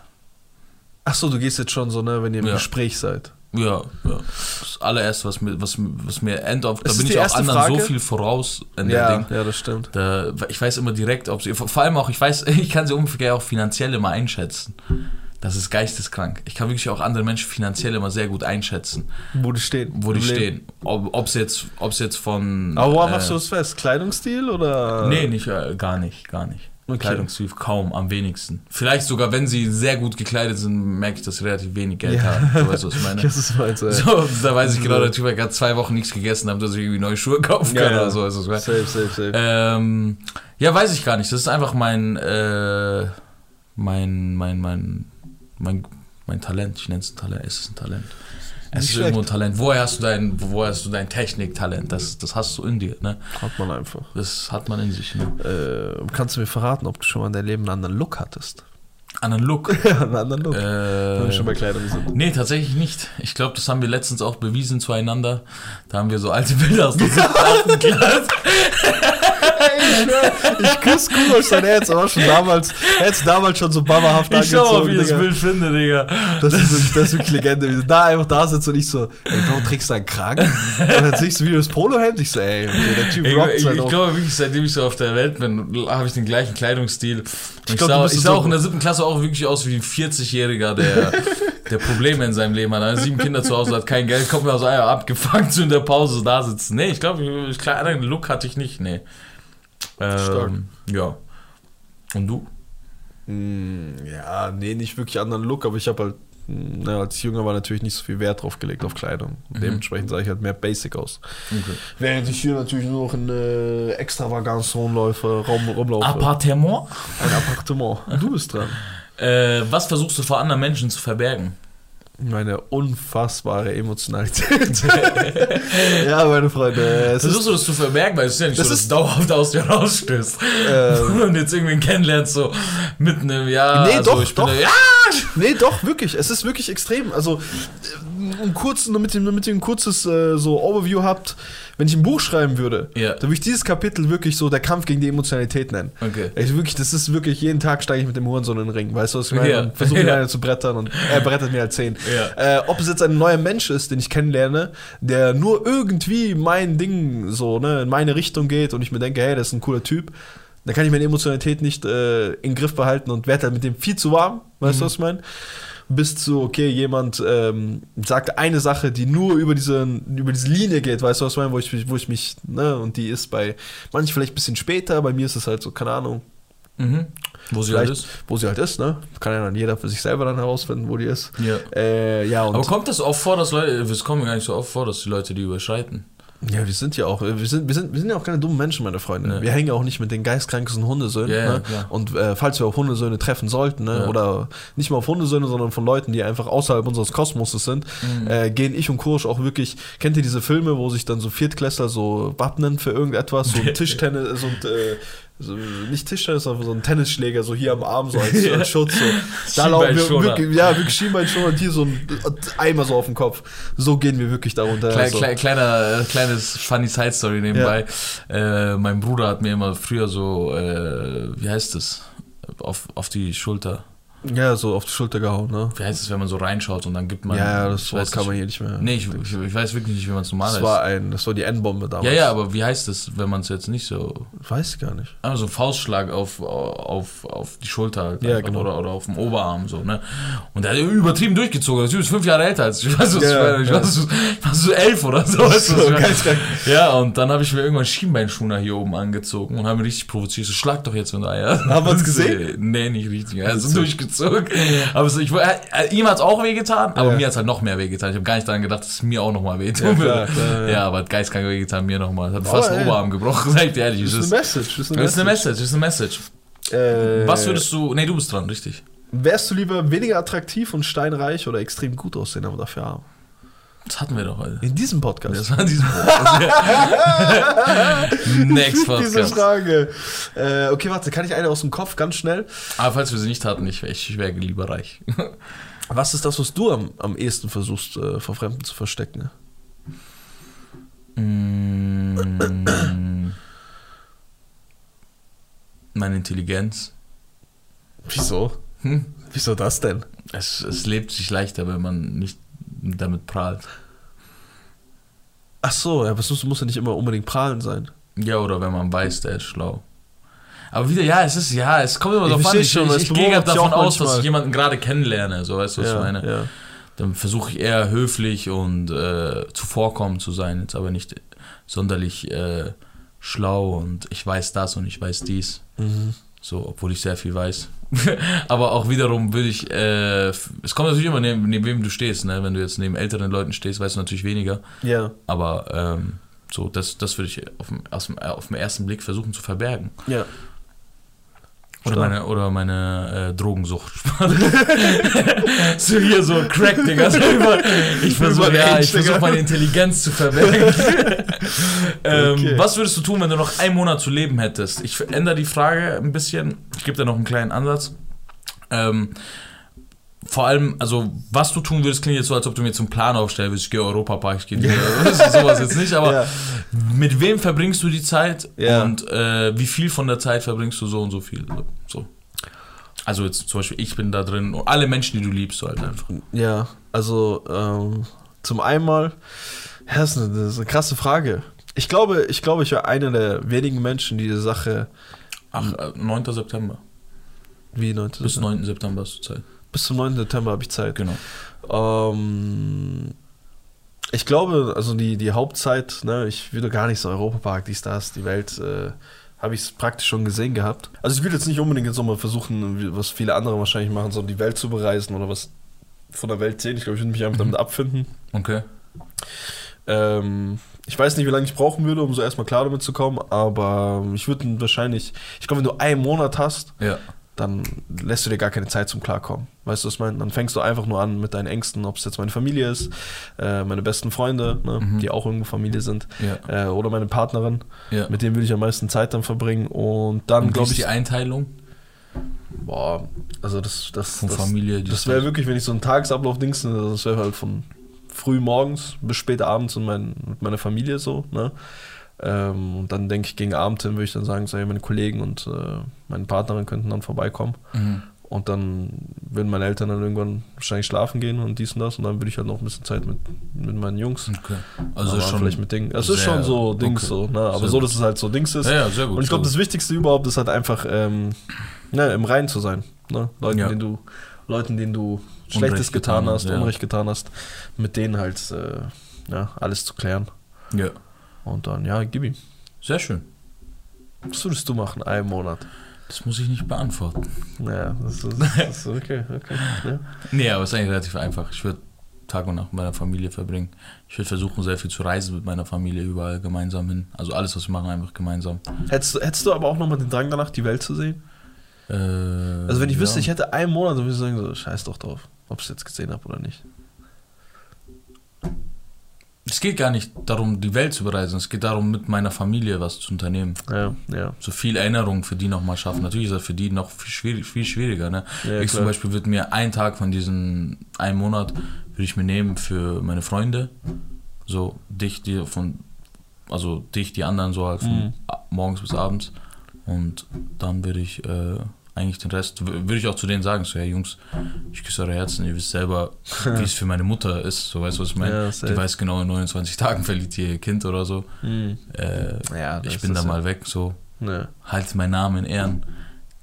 Ach so, du gehst jetzt schon so, ne, wenn ihr im Ja. Gespräch seid. Ja, ja. Das allererste, was mir, was, was mir end of, da bin ich auch anderen Frage? so viel voraus in dem Ja, Ding. ja, das stimmt. Da, ich weiß immer direkt, ob sie, vor allem auch, ich weiß, ich kann sie ungefähr auch finanziell immer einschätzen. Das ist geisteskrank. Ich kann wirklich auch andere Menschen finanziell immer sehr gut einschätzen, Wo die stehen. wo die Leben. stehen. Ob es jetzt, ob's jetzt von. Aber woran äh, machst du das fest? Kleidungsstil oder? Nee, nicht, äh, gar nicht, gar nicht. Okay. Kleidungsstil kaum, am wenigsten. Vielleicht sogar, wenn sie sehr gut gekleidet sind, merke ich, dass sie relativ wenig Geld Ja. haben. Du weißt, was ich meine. Das ist meinst, ey. So, da weiß ich genau, So. der Typ hat gerade zwei Wochen nichts gegessen, hat sich irgendwie neue Schuhe kaufen Ja, können ja. oder so. Also, Safe, safe, safe. ähm, ja, weiß ich gar nicht. Das ist einfach mein, äh, mein, mein, mein, mein, mein Talent. Ich nenne es ein Talent. Es ist ein Talent. Es Nicht ist irgendwo ein Talent. Woher hast du dein, woher hast du dein Techniktalent? Das, das hast du in dir, ne? Hat man einfach. Das hat man in sich, ne? Äh, kannst du mir verraten, ob du schon mal in deinem Leben einen anderen Look hattest? An einen Look. Ja, einen anderen Look. Wenn wir schon bei Äh, Kleidung sind. nee, tatsächlich nicht. Ich glaube, das haben wir letztens auch bewiesen zueinander. Da haben wir so alte Bilder aus der siebten, achten Klasse. ich ich küsse Kurosch sein Herz, aber schon damals, er hat damals schon so babahaft Ich schau mal, wie angezogen, ich das. Bild finde, Digga. Das ist wirklich, das ist wirklich Legende. Wie du da einfach da sitzt und ich so, ey, Bro, trägst du einen Kragen? Und dann siehst du wie das Polohemd. Ich so, ey, okay, der Typ Ich, rockt ich, halt ich glaube wirklich, seitdem ich so auf der Welt bin, habe ich den gleichen Kleidungsstil. Ich, glaub, du sah, ich so- sah auch in der siebten Klasse auch wirklich aus wie ein 40-Jähriger, der, der Probleme in seinem Leben hat. Hat sieben Kinder zu Hause, hat kein Geld, kommt mir aus Eier abgefangen zu in der Pause so da sitzen. Nee, ich glaube, ich, ich, einen Look hatte ich nicht, nee. Ähm, ja. Und du? Hm, ja, nee, nicht wirklich anderen Look, aber ich habe halt, na, als ich jünger war, natürlich nicht so viel Wert drauf gelegt auf Kleidung. Mhm. Dementsprechend sah ich halt mehr basic aus. Okay. Während ich hier natürlich nur noch in äh, Extravaganz rumläufe, rum, rumlaufe. Appartement? Ein Appartement. Du bist dran. Äh, was versuchst du vor anderen Menschen zu verbergen? Meine unfassbare Emotionalität. ja, meine Freunde. Es ist, Versuchst du das zu verbergen, weil es ist ja nicht Das so, dass ist- dauerhaft aus dir rausstößt. ähm, und jetzt irgendwen kennenlernst, so mitten im Jahr. Nee, also doch, doch. Da, ja! nee, doch, wirklich. Es ist wirklich extrem. Also, ähm, um kurz, damit ihr, damit ihr ein kurzes äh, so Overview habt, wenn ich ein Buch schreiben würde, Ja. dann würde ich dieses Kapitel wirklich so der Kampf gegen die Emotionalität nennen. Okay. Ich wirklich, das ist wirklich, jeden Tag steige ich mit dem Hurensohn in den Ring, weißt du, was ich meine? Ja. Und versuche ihn einer zu brettern und er brettet mir halt zehn. Ja. Äh, ob es jetzt ein neuer Mensch ist, den ich kennenlerne, der nur irgendwie mein Ding so, ne, in meine Richtung geht und ich mir denke, hey, das ist ein cooler Typ, dann kann ich meine Emotionalität nicht äh, in Griff behalten und werde halt mit dem viel zu warm, weißt du, was ich meine? Bis zu, okay, jemand ähm, sagt eine Sache, die nur über diese, über diese Linie geht, weißt du, was ich meine, wo ich, mich- wo ich mich, ne, und die ist bei manchen vielleicht ein bisschen später, bei mir ist es halt so, keine Ahnung, Mhm. Wo sie halt ist. wo sie halt ist, ne? Kann ja dann jeder für sich selber dann herausfinden, wo die ist. Ja. Äh, ja, Aber kommt das oft vor, dass Leute, es kommt mir gar nicht so oft vor, dass die Leute die überschreiten. Ja, wir sind ja auch, wir sind, wir sind, wir sind ja auch keine dummen Menschen, meine Freunde. Nee. Wir hängen ja auch nicht mit den geistkrankesten Hundesöhnen. Ja, ja, ne? klar. Und äh, falls wir auf Hundesöhne treffen sollten, ne? Ja. oder nicht mal auf Hundesöhne, sondern von Leuten, die einfach außerhalb unseres Kosmoses sind, Mhm. äh, gehen ich und Kursch auch wirklich, kennt ihr diese Filme, wo sich dann so Viertklässler so wappnen für irgendetwas, so ein Tischtennis, ein, äh, so, nicht Tischtennis, sondern so ein Tennisschläger, so hier am Arm, so als, als Schutz. So. Da laufen wir wirklich, ja, wirklich Schienbeinschoner und hier so ein Eimer so auf dem Kopf. So gehen wir wirklich darunter. Klein, also. klein, kleiner, äh, kleines funny Side Story nebenbei. Äh, mein Bruder hat mir immer früher so, äh, wie heißt es, auf, auf die Schulter. Ja, so auf die Schulter gehauen, ne? Wie heißt es, wenn man so reinschaut und dann gibt man. ja, ja, das Wort weiß kann man hier nicht mehr. Nee, ich, ich, ich weiß wirklich nicht, wie man es normal das war ein, das war die N-Bombe damals. Ja, ja, aber wie heißt es, wenn man es jetzt nicht so. Weiß ich gar nicht. So ein Faustschlag auf, auf, auf die Schulter halt Ja, genau. oder, oder auf dem Oberarm so, ne? Und der hat übertrieben durchgezogen. Der Typ ist fünf Jahre älter als ich. Ich weiß, was Ja, ich. Ich ja. war so, ich war so elf oder so. weißt du, was. Ja, und dann habe ich mir irgendwann Schienbeinschoner hier oben angezogen und habe mich richtig provoziert. So, schlag doch jetzt, wenn du Eier. Haben wir uns gesehen? Nee, nicht richtig. Also durchgezogen. Aber so, ich, war- äh, ihm hat's auch wehgetan, aber Ja. mir hat's halt noch mehr wehgetan. Ich habe gar nicht daran gedacht, dass es mir auch nochmal wehtun Ja, würde. ja. ja, aber hat geistkrank wehgetan, mir nochmal. Hat Aber, fast den. Oberarm gebrochen, sag ich dir ehrlich. Das Es ist ist, eine Message. Das ist eine Message. Message, das ist eine Message. Äh, Was würdest du. Nee, du bist dran, richtig. Wärst du lieber weniger attraktiv und steinreich oder extrem gut aussehen, aber dafür arm? Das hatten wir doch heute. In diesem Podcast. Das war in diesem Podcast. Next Diese Podcast. Frage. Äh, okay, warte, kann ich eine aus dem Kopf ganz schnell? Aber falls wir sie nicht hatten, ich, ich wäre lieber reich. Was ist das, was du am, am ehesten versuchst, äh, vor Fremden zu verstecken? Mm. Meine Intelligenz. Wieso? Hm? Wieso das denn? Es, es lebt sich leichter, wenn man nicht damit prahlt. Ach so, ja, aber es muss, muss ja nicht immer unbedingt prahlen sein. Ja, oder wenn man weiß, der ist schlau. Aber wieder, ja, es ist, ja, es kommt immer Ich darauf an. Ich, schon, ich, ich gehe davon aus, dass ich jemanden gerade kennenlerne, so weißt du, was ich meine. ja. Dann versuche ich eher höflich und äh, zuvorkommend zu sein, jetzt aber nicht sonderlich äh, schlau und ich weiß das und ich weiß dies. Mhm. So, obwohl ich sehr viel weiß. aber auch wiederum würde ich, äh, es kommt natürlich immer neben, neben wem du stehst, ne? Wenn du jetzt neben älteren Leuten stehst, weißt du natürlich weniger. Ja. Aber ähm, so, das, das würde ich auf dem, aus dem, äh, auf den ersten Blick versuchen zu verbergen. Ja. Oder meine, oder meine äh, Drogensucht. so hier so Crack, Digga. So über, ich versuche ja, ich versuch meine Intelligenz zu verbergen. ähm, Okay. Was würdest du tun, wenn du noch einen Monat zu leben hättest? Ich ändere die Frage ein bisschen. Ich gebe dir noch einen kleinen Ansatz. Ähm, vor allem, also was du tun würdest, klingt jetzt so, als ob du mir zum Plan aufstellen würdest, ich gehe Europapark, ich gehe ist sowas jetzt nicht, aber Ja. mit wem verbringst du die Zeit Ja. und äh, wie viel von der Zeit verbringst du so und so viel? So. Also jetzt zum Beispiel, ich bin da drin und alle Menschen, die du liebst, halt einfach. Ja, also ähm, zum einmal, ja, das ist, eine, das ist eine krasse Frage. Ich glaube, ich glaube, ich wäre einer der wenigen Menschen, die die Sache Ach, äh, 9. September. wie 9. Bis 9. September hast du Zeit. Bis zum 9. September habe ich Zeit. Genau. Ähm, ich glaube, also die, die Hauptzeit, ne, ich würde gar nicht so Europapark, die Stars, die Welt, äh, habe ich es praktisch schon gesehen gehabt. Also ich würde jetzt nicht unbedingt jetzt nochmal versuchen, was viele andere wahrscheinlich machen, so die Welt zu bereisen oder was von der Welt sehen. Ich glaube, ich würde mich einfach damit abfinden. Okay. Ähm, ich weiß nicht, wie lange ich brauchen würde, um so erstmal klar damit zu kommen, aber ich würde wahrscheinlich, ich glaube, wenn du einen Monat hast, Ja. Dann lässt du dir gar keine Zeit zum Klarkommen. Weißt du, was ich meine? Dann fängst du einfach nur an mit deinen Ängsten, ob es jetzt meine Familie ist, äh, meine besten Freunde, ne, Mhm. die auch irgendwo Familie sind, Ja. äh, oder meine Partnerin, ja. mit denen will ich am meisten Zeit dann verbringen und dann glaube ich, die Einteilung boah, also das, das, von das, Familie? die das wäre wirklich, wenn ich so einen Tagesablauf dings, das wäre halt von früh morgens bis spät abends und mein, mit meiner Familie so, ne? Ähm, und dann denke ich, gegen Abend hin würde ich dann sagen, so, hey, meine Kollegen und äh, meine Partnerin könnten dann vorbeikommen. Mhm. Und dann würden meine Eltern dann irgendwann wahrscheinlich schlafen gehen und dies und das. Und dann würde ich halt noch ein bisschen Zeit mit, mit meinen Jungs. Okay. Also Aber schon vielleicht mit Dingen. Es ist schon so Dings okay. so, ne? Aber Sehr so, gut. dass es halt so Dings ist. Ja, ja, sehr gut. und ich glaube, das Wichtigste überhaupt ist halt einfach ähm, ne, im Reinen zu sein. Ne? Leuten, Ja. denen du, Leuten, denen du Schlechtes getan, getan hast, ja. Unrecht getan hast, mit denen halt äh, ja, alles zu klären. gut. Ja. Und dann, ja, gib ihm. Sehr schön. Was würdest du machen, einen Monat? Das muss ich nicht beantworten. Ja, das ist, das ist okay, okay. Ja. Nee, aber es ist eigentlich relativ einfach. Ich würde Tag und Nacht mit meiner Familie verbringen. Ich würde versuchen, sehr viel zu reisen mit meiner Familie überall gemeinsam hin. Also alles, was wir machen, einfach gemeinsam. Hättest, du- hättest du aber auch nochmal den Drang danach, die Welt zu sehen? Äh, Also wenn ich ja. wüsste, ich hätte einen Monat, dann würde ich sagen, so, scheiß doch drauf, ob ich es jetzt gesehen habe oder nicht. Es geht gar nicht darum, die Welt zu bereisen. Es geht darum, mit meiner Familie was zu unternehmen. Ja, ja. So viel Erinnerung für die nochmal schaffen. Natürlich ist das für die noch viel, schwierig, viel schwieriger. Ne? Ja, ich klar. zum Beispiel würde mir einen Tag von diesen einen Monat würde ich mir nehmen für meine Freunde. So dich, die von, also dich, die anderen so halt von Mhm. morgens bis abends. Und dann würde ich äh, eigentlich den Rest, würde ich auch zu denen sagen, so, ja Jungs, ich küsse eure Herzen, ihr wisst selber, wie es für meine Mutter ist, so weißt du, was ich meine? Ja, die weiß genau, in 29 Tagen verliert ihr Kind oder so. Mhm. Äh, Ja, ich bin da ja- mal weg, so, Ne. halt meinen Namen in Ehren.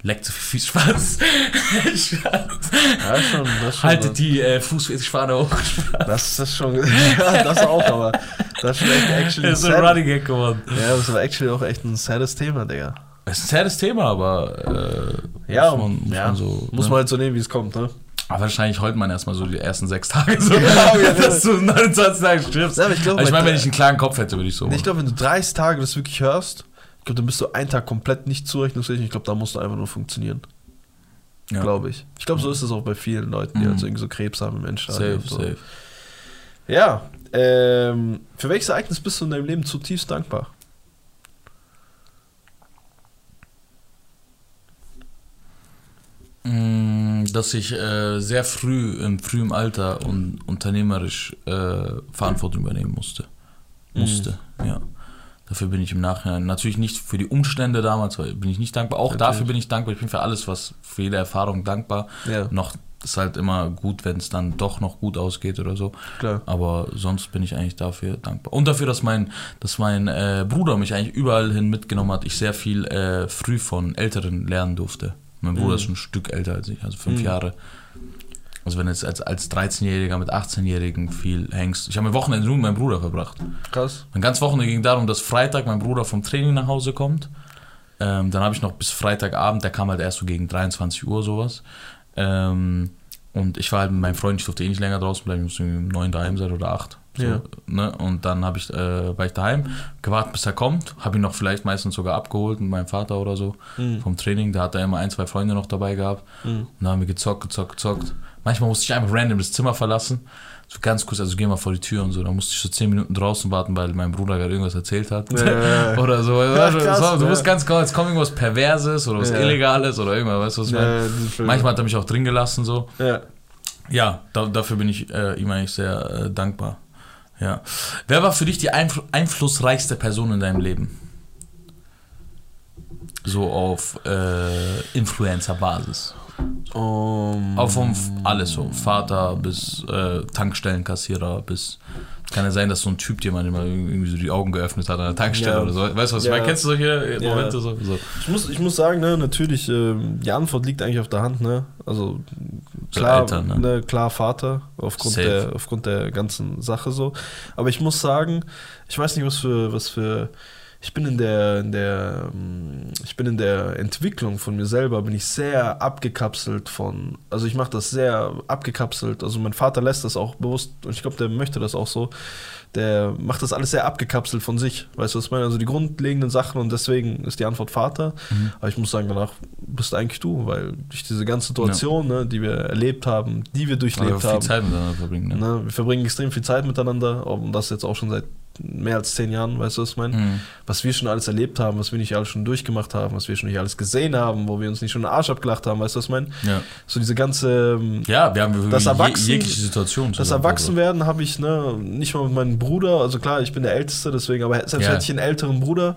Leckt so viel Spaß. Spaß. Ja, schon, das schon. Haltet die äh, Fußfetischfahne hoch. Das ist schon. ja, das auch, aber das ist schon echt actually. Das ist so ein sad. Running Gag geworden. Ja, das war actually auch echt ein saddes Thema, Digga. Es ist ein saddes Thema, aber äh, Ja, muss, man, muss, ja. man so, Muss ne? man halt so nehmen, wie es kommt, ne? Aber wahrscheinlich heult man erstmal so die ersten sechs Tage so, Ja, ja, dass du 29 Tage stirbst. Ja, ich glaube, ich meine, wenn ich einen klaren Kopf hätte, würde ich so ich glaube, wenn du 30 Tage das wirklich hörst, ich glaube, dann bist du einen Tag komplett nicht zurechnungsfähig. Ich glaube, da musst du einfach nur funktionieren. ja. Glaube ich. Ich glaube, so ist es auch bei vielen Leuten, die Mhm. halt so irgendwie so Krebs haben im Menschen. Safe, safe. Ja. Ähm, für welches Ereignis bist du in deinem Leben zutiefst dankbar? Dass ich äh, sehr früh, im frühen Alter und unternehmerisch äh, Verantwortung übernehmen musste. Musste, ja. Dafür bin ich im Nachhinein, natürlich nicht für die Umstände damals, weil bin ich nicht dankbar. Auch Natürlich. dafür bin ich dankbar. Ich bin für alles, was, für jede Erfahrung dankbar. Ja, Noch ist halt immer gut, wenn es dann doch noch gut ausgeht oder so. klar. Aber sonst bin ich eigentlich dafür dankbar. Und dafür, dass mein, dass mein äh, Bruder mich eigentlich überall hin mitgenommen hat. Ich sehr viel äh, früh von Älteren lernen durfte. Mein Bruder Mhm. ist ein Stück älter als ich, also fünf Mhm. Jahre. Also wenn du jetzt als, als 13-Jähriger mit 18-Jährigen viel hängst. Ich habe mein Wochenende nur mit meinem Bruder verbracht. Krass. Mein ganz Wochenende ging darum, dass Freitag mein Bruder vom Training nach Hause kommt. Ähm, dann habe ich noch bis Freitagabend, der kam halt erst so gegen 23 Uhr sowas. Ähm, und ich war halt mit meinem Freund, ich durfte eh nicht länger draußen bleiben, ich musste irgendwie um 9 daheim sein oder 8. So, Ja. ne? Und dann ich, äh, war ich daheim, gewartet, bis er kommt, habe ihn noch vielleicht meistens sogar abgeholt mit meinem Vater oder so Mhm. vom Training. Da hat er immer ein, zwei Freunde noch dabei gehabt. Mhm. Und dann haben wir gezockt, gezockt, gezockt. Manchmal musste ich einfach random das Zimmer verlassen. So ganz kurz, also geh mal vor die Tür und so. Da musste ich so 10 Minuten draußen warten, weil mein Bruder gerade irgendwas erzählt hat. Ja. oder so. Ja, krass, so du ja. musst ganz genau, jetzt kommt irgendwas Perverses oder was Ja. Illegales oder irgendwas, weißt du, was ich meine? Manchmal hat er mich auch drin gelassen, so. Ja. Ja, da, dafür bin ich äh, ihm eigentlich sehr äh, dankbar. Ja. Wer war für dich die einf einflussreichste Person in deinem Leben? So auf äh, Influencer-Basis. Um, Auch vom alles so. Vater bis äh, Tankstellenkassierer bis. Kann ja sein, dass so ein Typ dir mal immer irgendwie so die Augen geöffnet hat an der Tankstelle Ja. oder so. Weißt du, was ich Ja. meine? Kennst du solche. Momente so? so. Ich muss, ich muss sagen, ne, natürlich, ähm, die Antwort liegt eigentlich auf der Hand, ne? Also So klar, Eltern, ne? ne? klar Vater, aufgrund Safe. der, aufgrund der ganzen Sache so. Aber ich muss sagen, ich weiß nicht, was für, was für. Ich bin in der, in der, ähm, ich bin in der Entwicklung von mir selber, bin ich sehr abgekapselt von, also ich mache das sehr abgekapselt, also mein Vater lässt das auch bewusst und ich glaube, der möchte das auch so, der macht das alles sehr abgekapselt von sich, weißt du, was ich meine? Also die grundlegenden Sachen und deswegen ist die Antwort Vater, Mhm. aber ich muss sagen, danach bist eigentlich du, weil durch diese ganze Situation, ne, die wir erlebt haben, die wir Aber durchlebt viel haben, Zeit miteinander verbringen. Ne? Ne, wir verbringen extrem viel Zeit miteinander und das jetzt auch schon seit mehr als zehn Jahren, weißt du, was ich meine? Mhm. Was wir schon alles erlebt haben, was wir nicht alles schon durchgemacht haben, was wir schon nicht alles gesehen haben, wo wir uns nicht schon den Arsch abgelacht haben, weißt du, was ich meine? Ja. So diese ganze, ähm, Ja, wir haben Das Erwachsen- je, jegliche Situation. das. Erwachsenwerden habe ich, ne, nicht mal mit meinem Bruder, also klar, ich bin der Älteste, deswegen, aber selbst Ja. hätte ich einen älteren Bruder,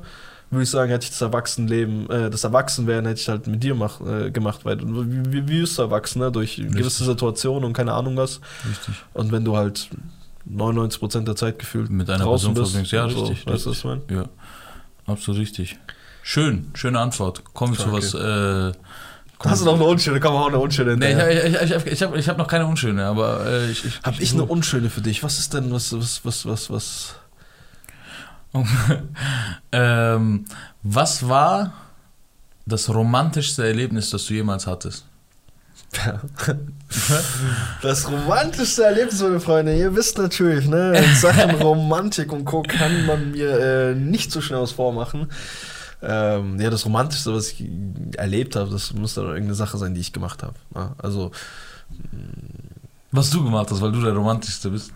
würde ich sagen, hätte ich das Erwachsenenleben, äh, das Erwachsenwerden hätte ich halt mit dir mach, äh, gemacht, weil du- wirst du erwachsen, ne? durch gewisse Situationen und keine Ahnung was. Richtig. Und wenn du halt 99% der Zeit gefühlt Mit einer draußen Person bist. Ja, so, richtig. Weißt du, was ich meine? Ja, absolut richtig. Schön, schöne Antwort. Kommen wir zu was. Äh, kommen- Hast du noch eine unschöne? Komm, hau eine unschöne Nee, ich, ich, ich, ich, ich habe ich hab noch keine unschöne, aber äh, ich, ich, Hab ich eine unschöne für dich? Was ist denn, was, was, was, was, was? ähm, Was war das romantischste Erlebnis, das du jemals hattest? Das romantischste Erlebnis, meine Freunde, ihr wisst natürlich, ne, in Sachen Romantik und Co. kann man mir äh, nicht so schnell was vormachen. Ähm, ja, das Romantischste, was ich erlebt habe, das muss dann irgendeine Sache sein, die ich gemacht habe. Ja, also, Was du gemacht hast, weil du der romantischste bist.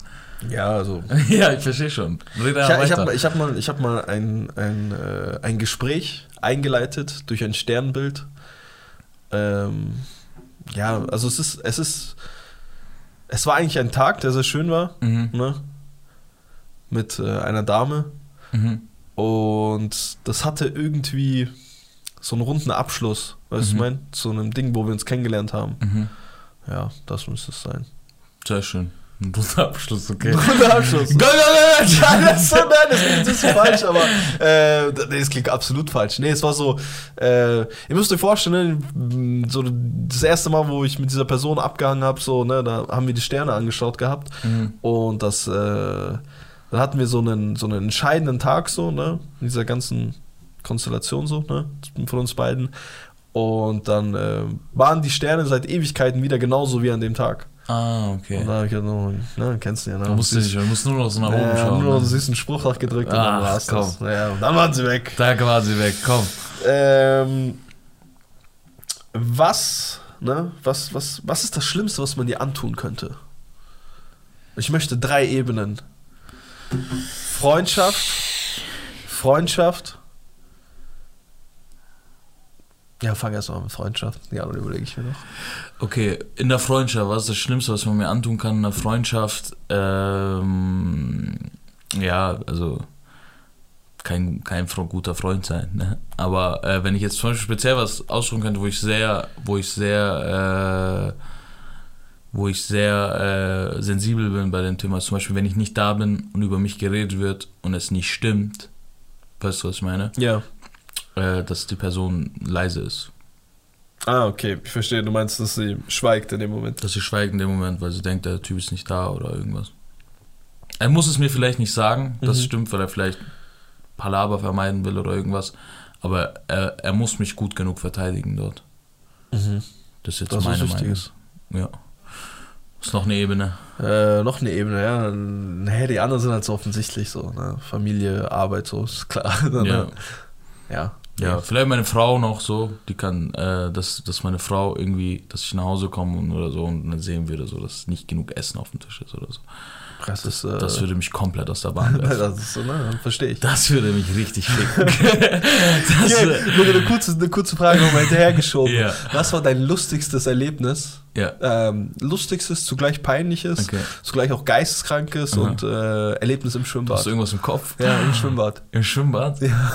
ja, also. ja, ich verstehe schon. Red Ich, ich habe hab mal, ich hab mal ein, ein, äh, ein Gespräch eingeleitet durch ein Sternbild. Ähm, ja, also es ist, es ist, es war eigentlich ein Tag, der sehr schön war, mhm. ne? Mit äh, einer Dame. Mhm. Und das hatte irgendwie so einen runden Abschluss, weißt du, Mhm. ich mein? Zu einem Ding, wo wir uns kennengelernt haben. Mhm. Ja, das müsste es sein. Sehr schön. Ein guter Abschluss, okay. Runder Abschluss. Go, go, go. Ja, das ist so, nein, das klingt das falsch, aber äh, nee, das klingt absolut falsch. Nee, es war so, äh, ihr müsst euch vorstellen, ne, so das erste Mal, wo ich mit dieser Person abgehangen habe, so, ne, da haben wir die Sterne angeschaut gehabt Mhm. und das, äh, dann hatten wir so einen, so einen entscheidenden Tag, so, ne, in dieser ganzen Konstellation, so, ne, von uns beiden. Und dann äh, waren die Sterne seit Ewigkeiten wieder genauso wie an dem Tag. Ah, Und okay. da habe ich ja noch, ne, kennst du ja, ne? Da musst du, nicht, du musst nur noch so nach oben ja, schauen. nur noch einen ne? süßen Spruch noch gedrückt und dann war's komm. das. Ja, und dann waren sie weg. Da war sie weg, komm. Ähm, was, ne, was, was, was ist das Schlimmste, was man dir antun könnte? Ich möchte drei Ebenen. Freundschaft, Freundschaft. Ja, fang erst mal mit Freundschaft. Ja, dann überlege ich mir noch. Okay, in der Freundschaft, was ist das Schlimmste, was man mir antun kann in der Freundschaft? Ähm, ja, also kein, kein guter Freund sein. Ne? Aber äh, wenn ich jetzt zum Beispiel speziell was aussuchen könnte, wo ich sehr, wo ich sehr, äh, wo ich sehr äh, sensibel bin bei dem Thema, zum Beispiel, wenn ich nicht da bin und über mich geredet wird und es nicht stimmt, weißt du, was ich meine? Ja. Äh, dass die Person leise ist. Ah, okay, ich verstehe. Du meinst, dass sie schweigt in dem Moment. Dass sie schweigt in dem Moment, weil sie denkt, der Typ ist nicht da oder irgendwas. Er muss es mir vielleicht nicht sagen, das Mhm. stimmt, weil er vielleicht Palaber vermeiden will oder irgendwas. Aber er, er muss mich gut genug verteidigen dort. Mhm. Das ist jetzt Das ist meine was Meinung. Ja. Ist noch eine Ebene. Äh, noch eine Ebene, ja. Naja, die anderen sind halt so offensichtlich so, ne? Familie, Arbeit, so, ist klar. Ja. ja. Ja, vielleicht meine Frau noch so, die kann, äh, dass, dass meine Frau irgendwie, dass ich nach Hause komme und, oder so und dann sehen würde, so, dass nicht genug Essen auf dem Tisch ist oder so. Das ist, äh, Das würde mich komplett aus der Bahn werfen. das ist so, ne? Verstehe ich. Das würde mich richtig ficken. das, nur eine kurze, eine kurze Frage nochmal hinterhergeschoben. Ja. Was war dein lustigstes Erlebnis? ja. Ähm, lustigstes, zugleich peinliches, Okay. zugleich auch geisteskrankes Aha. und äh, Erlebnis im Hast Schwimmbad. du irgendwas im Kopf? Ja, im Schwimmbad. Im Schwimmbad? Ja.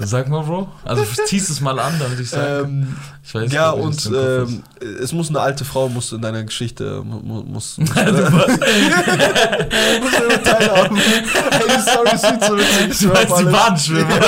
Sag mal, Bro. Also ziehst es mal an, damit ich sage. Ähm, ich weiß ja, nicht, und ähm, es muss eine alte Frau, muss in deiner Geschichte, mu- mu- muss, muss. Du warst- muss mir teilhaben. Ey, die Story ist viel zu witzig. Du weißt die. Bahnschwimmer.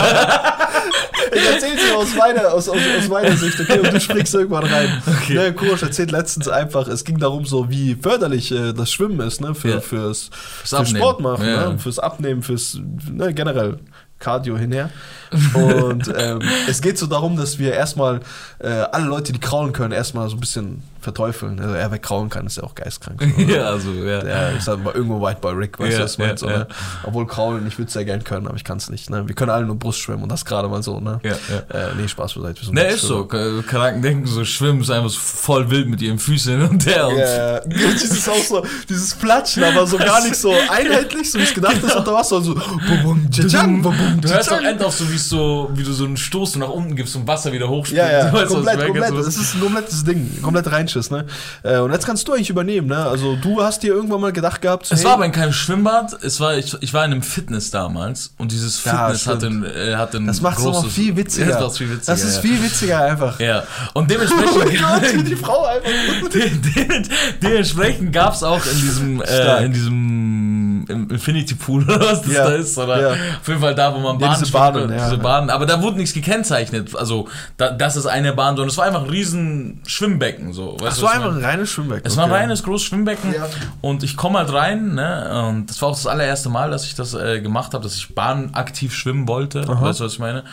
Ich erzähl sie aus meiner, aus, aus, aus meiner Sicht, okay, und du springst irgendwann rein. Okay. Ne, Kurosch erzählt letztens einfach, es ging darum, so wie förderlich äh, das Schwimmen ist, ne, für, Ja. fürs, fürs Abnehmen. Sport machen, Ja. ne, fürs Abnehmen, fürs, ne, generell Cardio hinher. Und ähm, es geht so darum, dass wir erstmal äh, alle Leute, die kraulen können, erstmal so ein bisschen verteufeln. Also er wegkrauen kann, ist ja auch geistkrank. Ja, also, ja. Ja, ich sag mal irgendwo White Boy Rick, weißt Ja, du, was meine? ja, so, ja. ne? Obwohl kraulen, ich würde es sehr gern können, aber ich kann es nicht. Ne? Wir können alle nur Brust schwimmen und das gerade mal so, ne? Ja, ja. Äh, nee, Spaß beiseite. Ne, ist so. Kranken denken so, schwimmen ist einfach so voll wild mit ihren Füßen und her. Und Ja, ja. dieses auch so, dieses Platschen, aber so gar nicht so einheitlich, so wie es gedacht ist unter Wasser, so bum, bum, tschitschang, bum, bum, Du hörst auch tschitschang. end auf so, wie so, wie du so einen Stoß nach unten gibst und Wasser wieder hochspringt. Ja, ja, komplett, komplett. Das ist ein komplettes Ding, komplett Reinschiss, ne? Äh, Und jetzt kannst du eigentlich übernehmen, ne? Also du hast dir irgendwann mal gedacht gehabt, Es hey, war aber in keinem Schwimmbad, es war, ich, ich war in einem Fitness damals und dieses Ja, Fitness hat stimmt. ein, äh, hat ein das macht es noch viel witziger. Ja, das viel witziger. Das ist ja. viel witziger einfach. Ja, und Oh Gott, dementsprechend, die Frau einfach. de, de, dementsprechend gab es auch in diesem, äh, in diesem im Infinity Pool oder was das Ja, da ist, oder ja. auf jeden Fall da, wo man Ja, Bahnen diese schwimmen Bahnen, ja, diese ja. Bahnen, aber da wurde nichts gekennzeichnet, also da, das ist eine Bahn, sondern es war einfach ein riesen Schwimmbecken, so. Weißt Ach was ich einfach ein reines Schwimmbecken. Es war ein okay. reines, großes Schwimmbecken Ja. und ich komme halt rein, ne, und das war auch das allererste Mal, dass ich das äh, gemacht habe, dass ich Bahn aktiv schwimmen wollte, weißt du, was ich meine?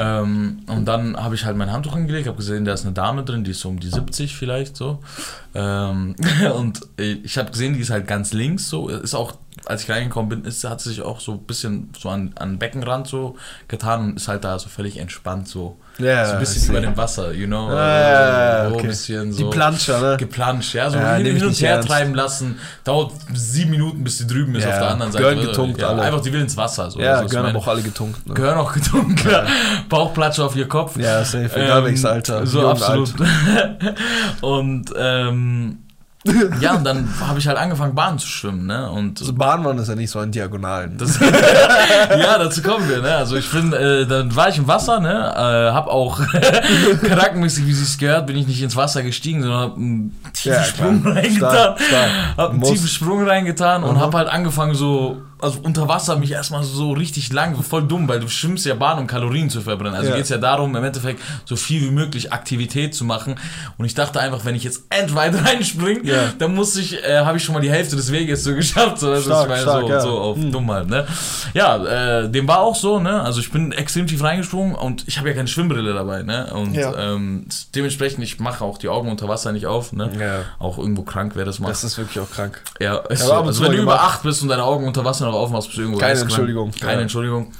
Ähm, und dann habe ich halt mein Handtuch angelegt, habe gesehen, da ist eine Dame drin, die ist so um die 70 vielleicht so. Ähm, und ich habe gesehen, die ist halt ganz links so, ist auch, als ich reingekommen bin, ist, hat sie sich auch so ein bisschen so an, an den Beckenrand so getan und ist halt da so völlig entspannt so. Ja, so ein bisschen über dem Wasser, you know? Ja, ja, ja, so okay. ein bisschen Die so Planscher, ne? geplanscht, ja, so Ja, hin, und her ernst. treiben lassen. Dauert sieben Minuten, bis die drüben ist Ja, auf der anderen Seite. gehören getunkt ja, alle. Einfach, die will ins Wasser. So, Ja, also, gehören auch alle getunkt. Ne? Gehören auch getunkt, klar. Bauchplatsche auf ihr Kopf. Ja, safe, egal welches Alter. So absolut. alt. und ähm, ja, und dann habe ich halt angefangen, Bahn zu schwimmen, ne? Und So Bahnmann ist ja nicht so an Diagonalen. das, ja, dazu kommen wir, ne? Also ich bin, äh, dann war ich im Wasser, ne? Äh, hab auch charaktermäßig, wie sich's gehört, bin ich nicht ins Wasser gestiegen, sondern hab einen tiefen Ja, Sprung klar. reingetan. Stark, stark. Hab einen Muss. tiefen Sprung reingetan und Mhm. hab halt angefangen so, also unter Wasser mich erstmal so richtig lang, voll dumm, weil du schwimmst ja Bahn, um Kalorien zu verbrennen. Also Ja. geht's ja darum, im Endeffekt so viel wie möglich Aktivität zu machen. Und ich dachte einfach, wenn ich jetzt endweit reinspringe, Ja. dann muss ich, äh, habe ich schon mal die Hälfte des Weges so geschafft. So, was Stark, ich meine? stark, so, ja. so auf Hm. dumm halt, ne? Ja, äh, dem war auch so, ne? Also ich bin extrem tief reingesprungen und ich habe ja keine Schwimmbrille dabei, ne? Und Ja. ähm, dementsprechend, ich mache auch die Augen unter Wasser nicht auf, ne? Ja. Auch irgendwo krank, wer das macht. Das ist wirklich auch krank. ja, ist so. Also wenn mal du über gemacht. acht bist und deine Augen unter Wasser noch aufmachst, bist du irgendwo Keine. Entschuldigung. Keine Ja. Entschuldigung.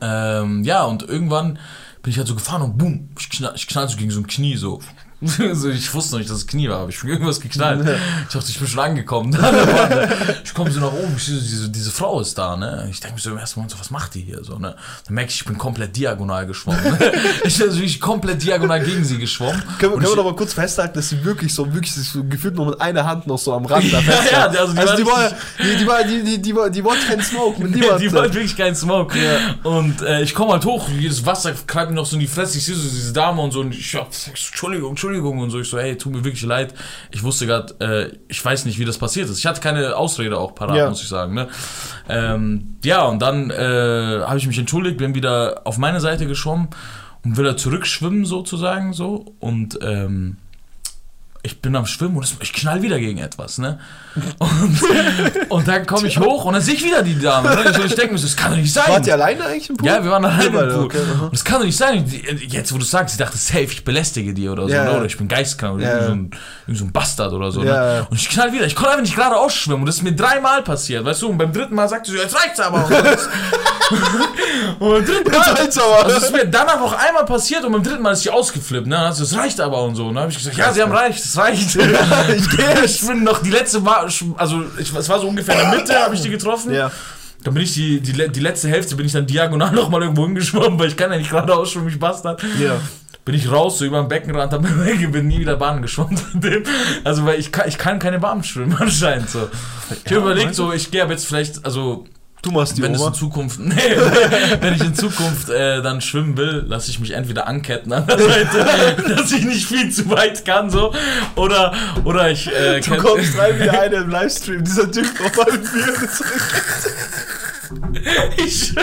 Ähm, ja, und irgendwann bin ich halt so gefahren und boom, ich knall, ich knall so gegen so ein Knie so. so. Ich wusste noch nicht, dass es Knie war, aber ich bin irgendwas geknallt. Ich dachte, ich bin schon angekommen. ich komme so nach oben, ich diese, diese Frau ist da, ne? Ich denke mir so im ersten Moment so, was macht die hier so, ne? Dann merke ich, ich bin komplett diagonal geschwommen. Ne? Ich bin also komplett diagonal gegen sie geschwommen. Können, können wir noch mal kurz festhalten, dass sie wirklich so, wirklich so gefühlt nur mit einer Hand noch so am Rand da fest Ja, ja, also die also die, war, die, die, war, die, die, die, war, die wollte keinen Smoke mit niemandem. Die wollte wirklich keinen Smoke. Und äh, ich komme halt hoch, jedes Wasser knallt mir noch so in die Fresse. Ich sehe so diese Dame und so und ich hab, Entschuldigung, Entschuldigung und so. Ich so, hey, tut mir wirklich leid. Ich wusste gerade, äh, ich weiß nicht, wie das passiert ist. Ich hatte keine Ausrede auch parat, Ja. muss ich sagen. Ne? Ähm, ja, und dann äh, habe ich mich entschuldigt, bin wieder auf meine Seite geschwommen und will da zurückschwimmen sozusagen so. Und ähm, ich bin am Schwimmen und ich knall wieder gegen etwas, ne? Und, und dann komme ich hoch und dann sehe ich wieder die Dame. Ne? Und ich denke mir, das kann doch nicht sein. Wart ihr alleine eigentlich im Pool? Ja, wir waren alleine im beide, Pool. okay, das kann doch nicht sein. Jetzt, wo du sagst, ich dachte, safe, ich belästige die oder so, Ja, ne? ja. oder ich bin geistkrank oder Ja, so ja. ein, so ein Bastard oder so. Ja, ne? ja. Und ich knall wieder. Ich konnte einfach nicht gerade ausschwimmen. Und das ist mir dreimal passiert, weißt du? Und beim dritten Mal sagte sie, jetzt reicht's aber. und beim dritten Mal, Jetzt aber. Also es ist mir danach noch einmal passiert und beim dritten Mal ist sie ausgeflippt. Ne? Sie, das reicht aber und so. Und dann habe ich gesagt, ja, sie haben recht, reicht. ich gehe ich bin noch die letzte Mal, also ich, es war so ungefähr in der Mitte, habe ich die getroffen. Ja. Dann bin ich die, die, die letzte Hälfte bin ich dann diagonal nochmal irgendwo hingeschwommen, weil ich kann ja nicht gerade ausschwimmen, ich Bastard. Ja. Bin ich raus, so über den Beckenrand, weg, bin nie wieder Bahn geschwommen seitdem. Also, weil ich kann, ich kann keine Bahn schwimmen anscheinend so. Ich Ja, überlegt so, ich gehe aber jetzt vielleicht, also Du machst die wenn es Oma. in Zukunft, nee, wenn ich in Zukunft äh, dann schwimmen will, lasse ich mich entweder anketten an der Seite, dass ich nicht viel zu weit kann, so, oder, oder ich, äh, Du kommst rein wie einer im Livestream. Dieser Typ auf einem Bier. ich,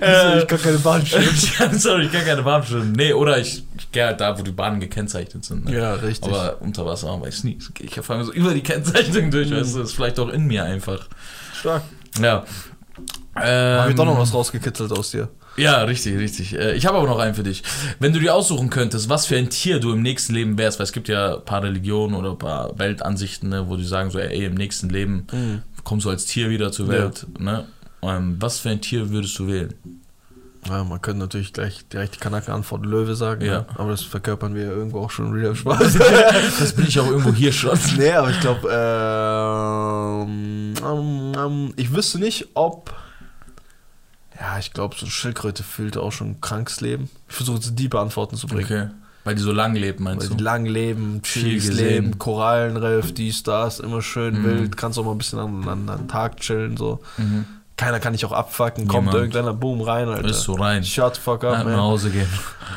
Äh, ich kann keine Bahn schwimmen. Sorry, ich kann keine Bahn schwimmen. Nee, oder ich, ich gehe halt da, wo die Bahnen gekennzeichnet sind. Ne? Ja, richtig. Aber unter Wasser weiß ich nie. Ich fahre so über die Kennzeichnung durch, weißt du, das ist vielleicht auch in mir einfach. Stark. Ja. Ähm, Hab ich doch noch was rausgekitzelt aus dir. Ja, richtig, richtig. Äh, Ich habe aber noch einen für dich. Wenn du dir aussuchen könntest, was für ein Tier du im nächsten Leben wärst, weil es gibt ja ein paar Religionen oder ein paar Weltansichten, ne, wo die sagen so, ey, im nächsten Leben kommst du als Tier wieder zur Mhm. Ja. Welt. Ne? Ähm, was für ein Tier würdest du wählen? Ja, man könnte natürlich gleich direkt die Kanake-Antwort Löwe sagen, Ja. ja. aber das verkörpern wir ja irgendwo auch schon wieder Spaß. Das bin ich auch irgendwo hier schon. nee, aber ich glaube, ähm, ähm, ähm, ich wüsste nicht, ob. Ja, ich glaube, so eine Schildkröte füllt auch schon ein krankes Leben. Ich versuche jetzt die Beantworten zu bringen. Okay. Weil die so lang lebt, meinst Weil du? die lang leben, chilliges. Leben, Korallenriff, dies, das, immer schön Mhm. wild, kannst auch mal ein bisschen an, an, an den Tag chillen, so. Mhm. Keiner kann dich auch abfucken, kommt Niemand. irgendeiner, boom, rein, Alter. Ist so rein. Shut the fuck up, nach. Hause gehen.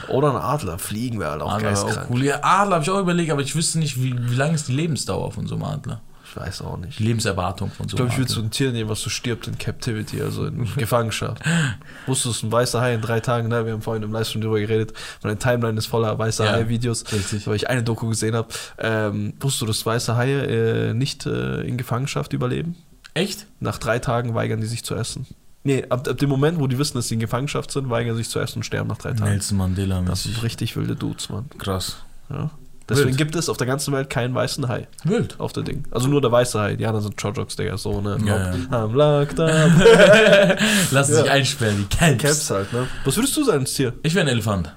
Oder ein Adler, fliegen wäre halt auch Adler geistkrank. auch cool. Ja, Adler habe ich auch überlegt, aber ich wüsste nicht, wie, wie lang ist die Lebensdauer von so einem Adler? Ich weiß auch nicht. Die Lebenserwartung von so Ich einem glaube, ich würde so Adler. ein Tier nehmen, was so stirbt in Captivity, also in Gefangenschaft. Wusstest du, ein weißer Hai in drei Tagen, ne? wir haben vorhin im Livestream drüber geredet, meine Timeline ist voller weißer Ja, Hai-Videos, weil ich eine Doku gesehen habe. Ähm, wusstest du, dass weiße Haie äh, nicht äh, in Gefangenschaft überleben? Echt? Nach drei Tagen weigern die sich zu essen. Nee, ab, ab dem Moment, wo die wissen, dass sie in Gefangenschaft sind, weigern sie sich zu essen und sterben nach drei Tagen. Nelson Mandela Das mäßig. sind richtig wilde Dudes, Mann. Krass. Ja. Deswegen Wild. gibt es auf der ganzen Welt keinen weißen Hai Wild. auf der Ding. Also nur der weiße Hai. Die anderen sind Chojoks, Digga. So, ne? Ja, ja. I'm locked up. Lassen Ja. sich einsperren, die Caps. Caps halt, ne? Was würdest du sein als Tier? Ich wäre ein Elefant.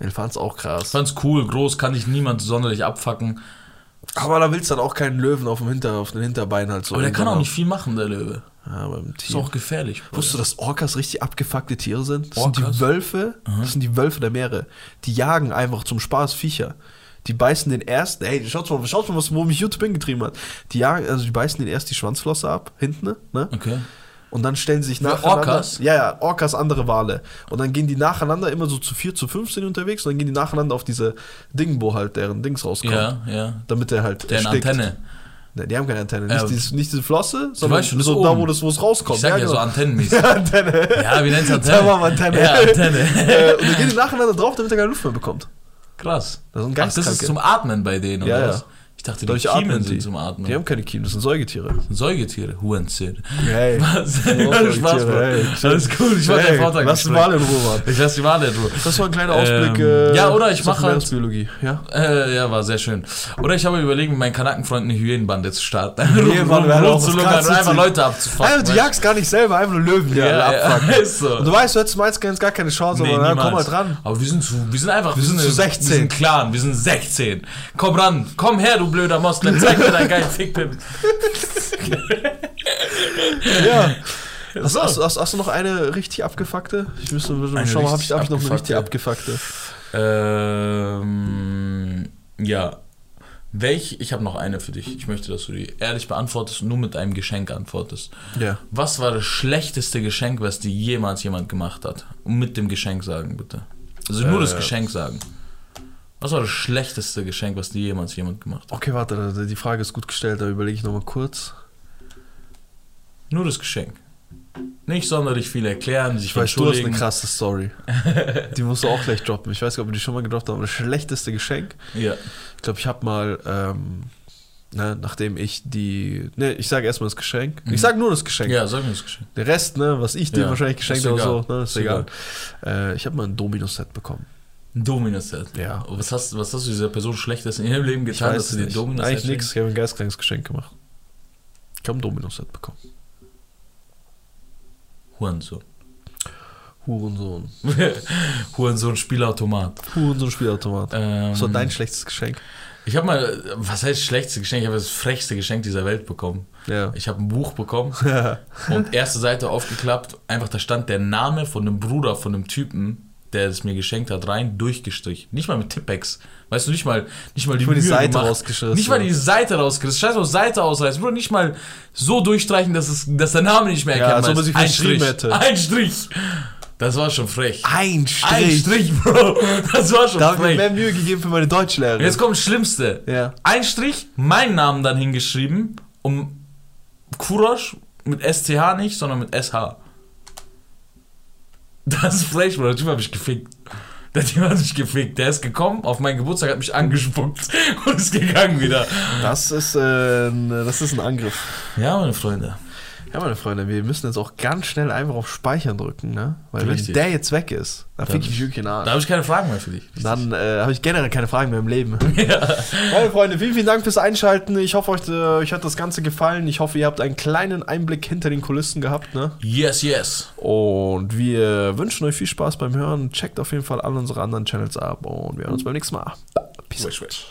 Elefant ist auch Ich krass. fand's cool, groß, kann dich niemand sonderlich abfacken. Aber da willst du dann auch keinen Löwen auf dem Hinter, auf den Hinterbeinen halt so. Aber der kann auch nicht viel machen, der Löwe. Ja, beim Ist Tier. auch gefährlich. Bruder. Wusstest du, dass Orcas richtig abgefuckte Tiere sind? Das sind Orcas? die Wölfe. Das sind die Wölfe der Meere. Die jagen einfach zum Spaß Viecher. Die beißen den ersten, ey, schaut mal, schaut mal, was, wo mich YouTube hingetrieben hat. Die jagen, also die beißen den erst die Schwanzflosse ab, hinten, ne? Okay. Und dann stellen sie sich nacheinander. Orcas? Ja, ja, Orcas, andere Wale. Und dann gehen die nacheinander, immer so zu vier, zu fünf sind unterwegs, und dann gehen die nacheinander auf diese Ding, wo halt deren Dings rauskommt. Ja, ja. Damit der halt Der eine erstickt. Antenne. Ne, die haben keine Antenne. Ja, Nicht, dieses, nicht diese Flosse, sondern schon, so da, wo das, wo es rauskommt. Ich sag ja, so genau. antennenmäßig. Ja, Antenne. Ja, wie nennt's Antenne? Sag mal Antenne. Ja, Antenne. äh, und dann gehen die nacheinander drauf, damit er keine Luft mehr bekommt. Krass. Das sind Ach, das ist zum Atmen bei denen, Ja, oder ja. was? Ich dachte, die Dadurch atmen die. zum Atmen. Die haben keine Kiemen, das sind Säugetiere. sind Säugetiere, Hurenzähne. Hey. Was? Ja, Spaß, hey. Alles cool, ich wollte Hey, den Vortrag lass den besprechen. Wal in Ruhe, Mann. Ich lass die Wale in Ruhe. Das war ein kleiner Ausblick. Ähm, äh, ja, oder ich auf mach halt- Meeresbiologie. Ja. Äh, ja, war sehr schön. Oder ich habe mir überlegt, mit meinen Kanakenfreunden eine Hyänenbande zu starten. Hyänenbande wäre auch und einfach. Leute abzufacken. Einfach, du jagst gar nicht selber, einfach nur Löwen, die alle ist so. Und du weißt, du hättest meistens gar keine Chance, aber komm mal dran. Aber wir sind zu, wir sind einfach, Wir sind zu eine- 16. Wir sind Clan, wir sind 16. Komm ran, komm her, du blöder Moslem, zeig mir deinen geilen Fickpimp. Ja. Hast, So. hast, hast, hast du noch eine richtig abgefuckte? Ich müsste Eine schau mal, habe ich, hab ich noch eine richtig abgefuckte? Ähm, ja. Welch, ich habe noch eine für dich. Ich möchte, dass du die ehrlich beantwortest und nur mit einem Geschenk antwortest. Ja. Was war das schlechteste Geschenk, was dir jemals jemand gemacht hat? Und mit dem Geschenk sagen, bitte. Also nur das Äh. Geschenk sagen. Was war das schlechteste Geschenk, was dir jemals jemand gemacht hat? Okay, warte, die Frage ist gut gestellt, da überlege ich nochmal kurz. Nur das Geschenk. Nicht sonderlich viel erklären, sich Ich weiß, du hast eine krasse Story. die musst du auch gleich droppen. Ich weiß nicht, ob wir die schon mal gedroppt haben, aber das schlechteste Geschenk. Ja. Ich glaube, ich habe mal, ähm, ne, nachdem ich die. Ne, ich sage erstmal das Geschenk. Ich sage nur das Geschenk. Mhm. ja, sag mir das Geschenk. Der Rest, ne, was ich dir Ja, wahrscheinlich geschenkt habe, egal. so, ne, ist, Ist egal. Äh, ich habe mal ein Domino-Set bekommen. Ein Dominus-Set. Ja. Und Was hast, was hast du dieser Person Schlechtes in ihrem Leben getan, dass du dir. Dominus Eigentlich nichts. Ich habe ein geistkrankes Geschenk gemacht. Ich habe ein Domino-Set bekommen. Hurensohn. Hurensohn. Hurensohn Spielautomat. Hurensohn Spielautomat. Ähm, war dein schlechtes Geschenk? Ich habe mal, was heißt schlechtes Geschenk? Ich habe das frechste Geschenk dieser Welt bekommen. Ja. Ich habe ein Buch bekommen und erste Seite aufgeklappt. Einfach da stand der Name von einem Bruder von einem Typen, der es mir geschenkt hat, rein durchgestrichen. Nicht mal mit Tippex. Weißt du, nicht mal, nicht mal die, mal die Mühe Seite gemacht. rausgerissen. Nicht mal die Seite rausgerissen. Scheiß auf Seite ausreißen. Bruder, nicht mal so durchstreichen, dass, es, dass der Name nicht mehr Ja, erkennbar als ob ist. sie verschrieben hätte. Ein Strich. Das war schon frech. Ein Ein Strich. Strich, Bro. Das war schon Da habe ich mir frech. mehr Mühe gegeben für meine Deutschlehrerin. Jetzt kommt das Schlimmste. Ja. Ein Strich, meinen Namen dann hingeschrieben, um Kurosch mit SCH nicht, sondern mit SH. Das frech, Bro. Der Typ hat mich gefickt. Der Typ hat mich gefickt. Der ist gekommen, auf meinen Geburtstag hat mich angespuckt und ist gegangen wieder. Das ist, äh, das ist ein Angriff. Ja, meine Freunde. Ja, meine Freunde, wir müssen jetzt auch ganz schnell einfach auf Speichern drücken, ne? Weil Richtig. wenn der jetzt weg ist, dann fick ich wirklich in Arsch. Da habe ich keine Fragen mehr für dich. Dann äh, habe ich generell keine Fragen mehr im Leben. Meine Freunde, vielen, vielen Dank fürs Einschalten. Ich hoffe, euch, äh, euch hat das Ganze gefallen. Ich hoffe, ihr habt einen kleinen Einblick hinter den Kulissen gehabt. Ne? Yes, yes. Und wir wünschen euch viel Spaß beim Hören. Checkt auf jeden Fall alle unsere anderen Channels ab und wir hören uns beim nächsten Mal. Peace. Wish, wish.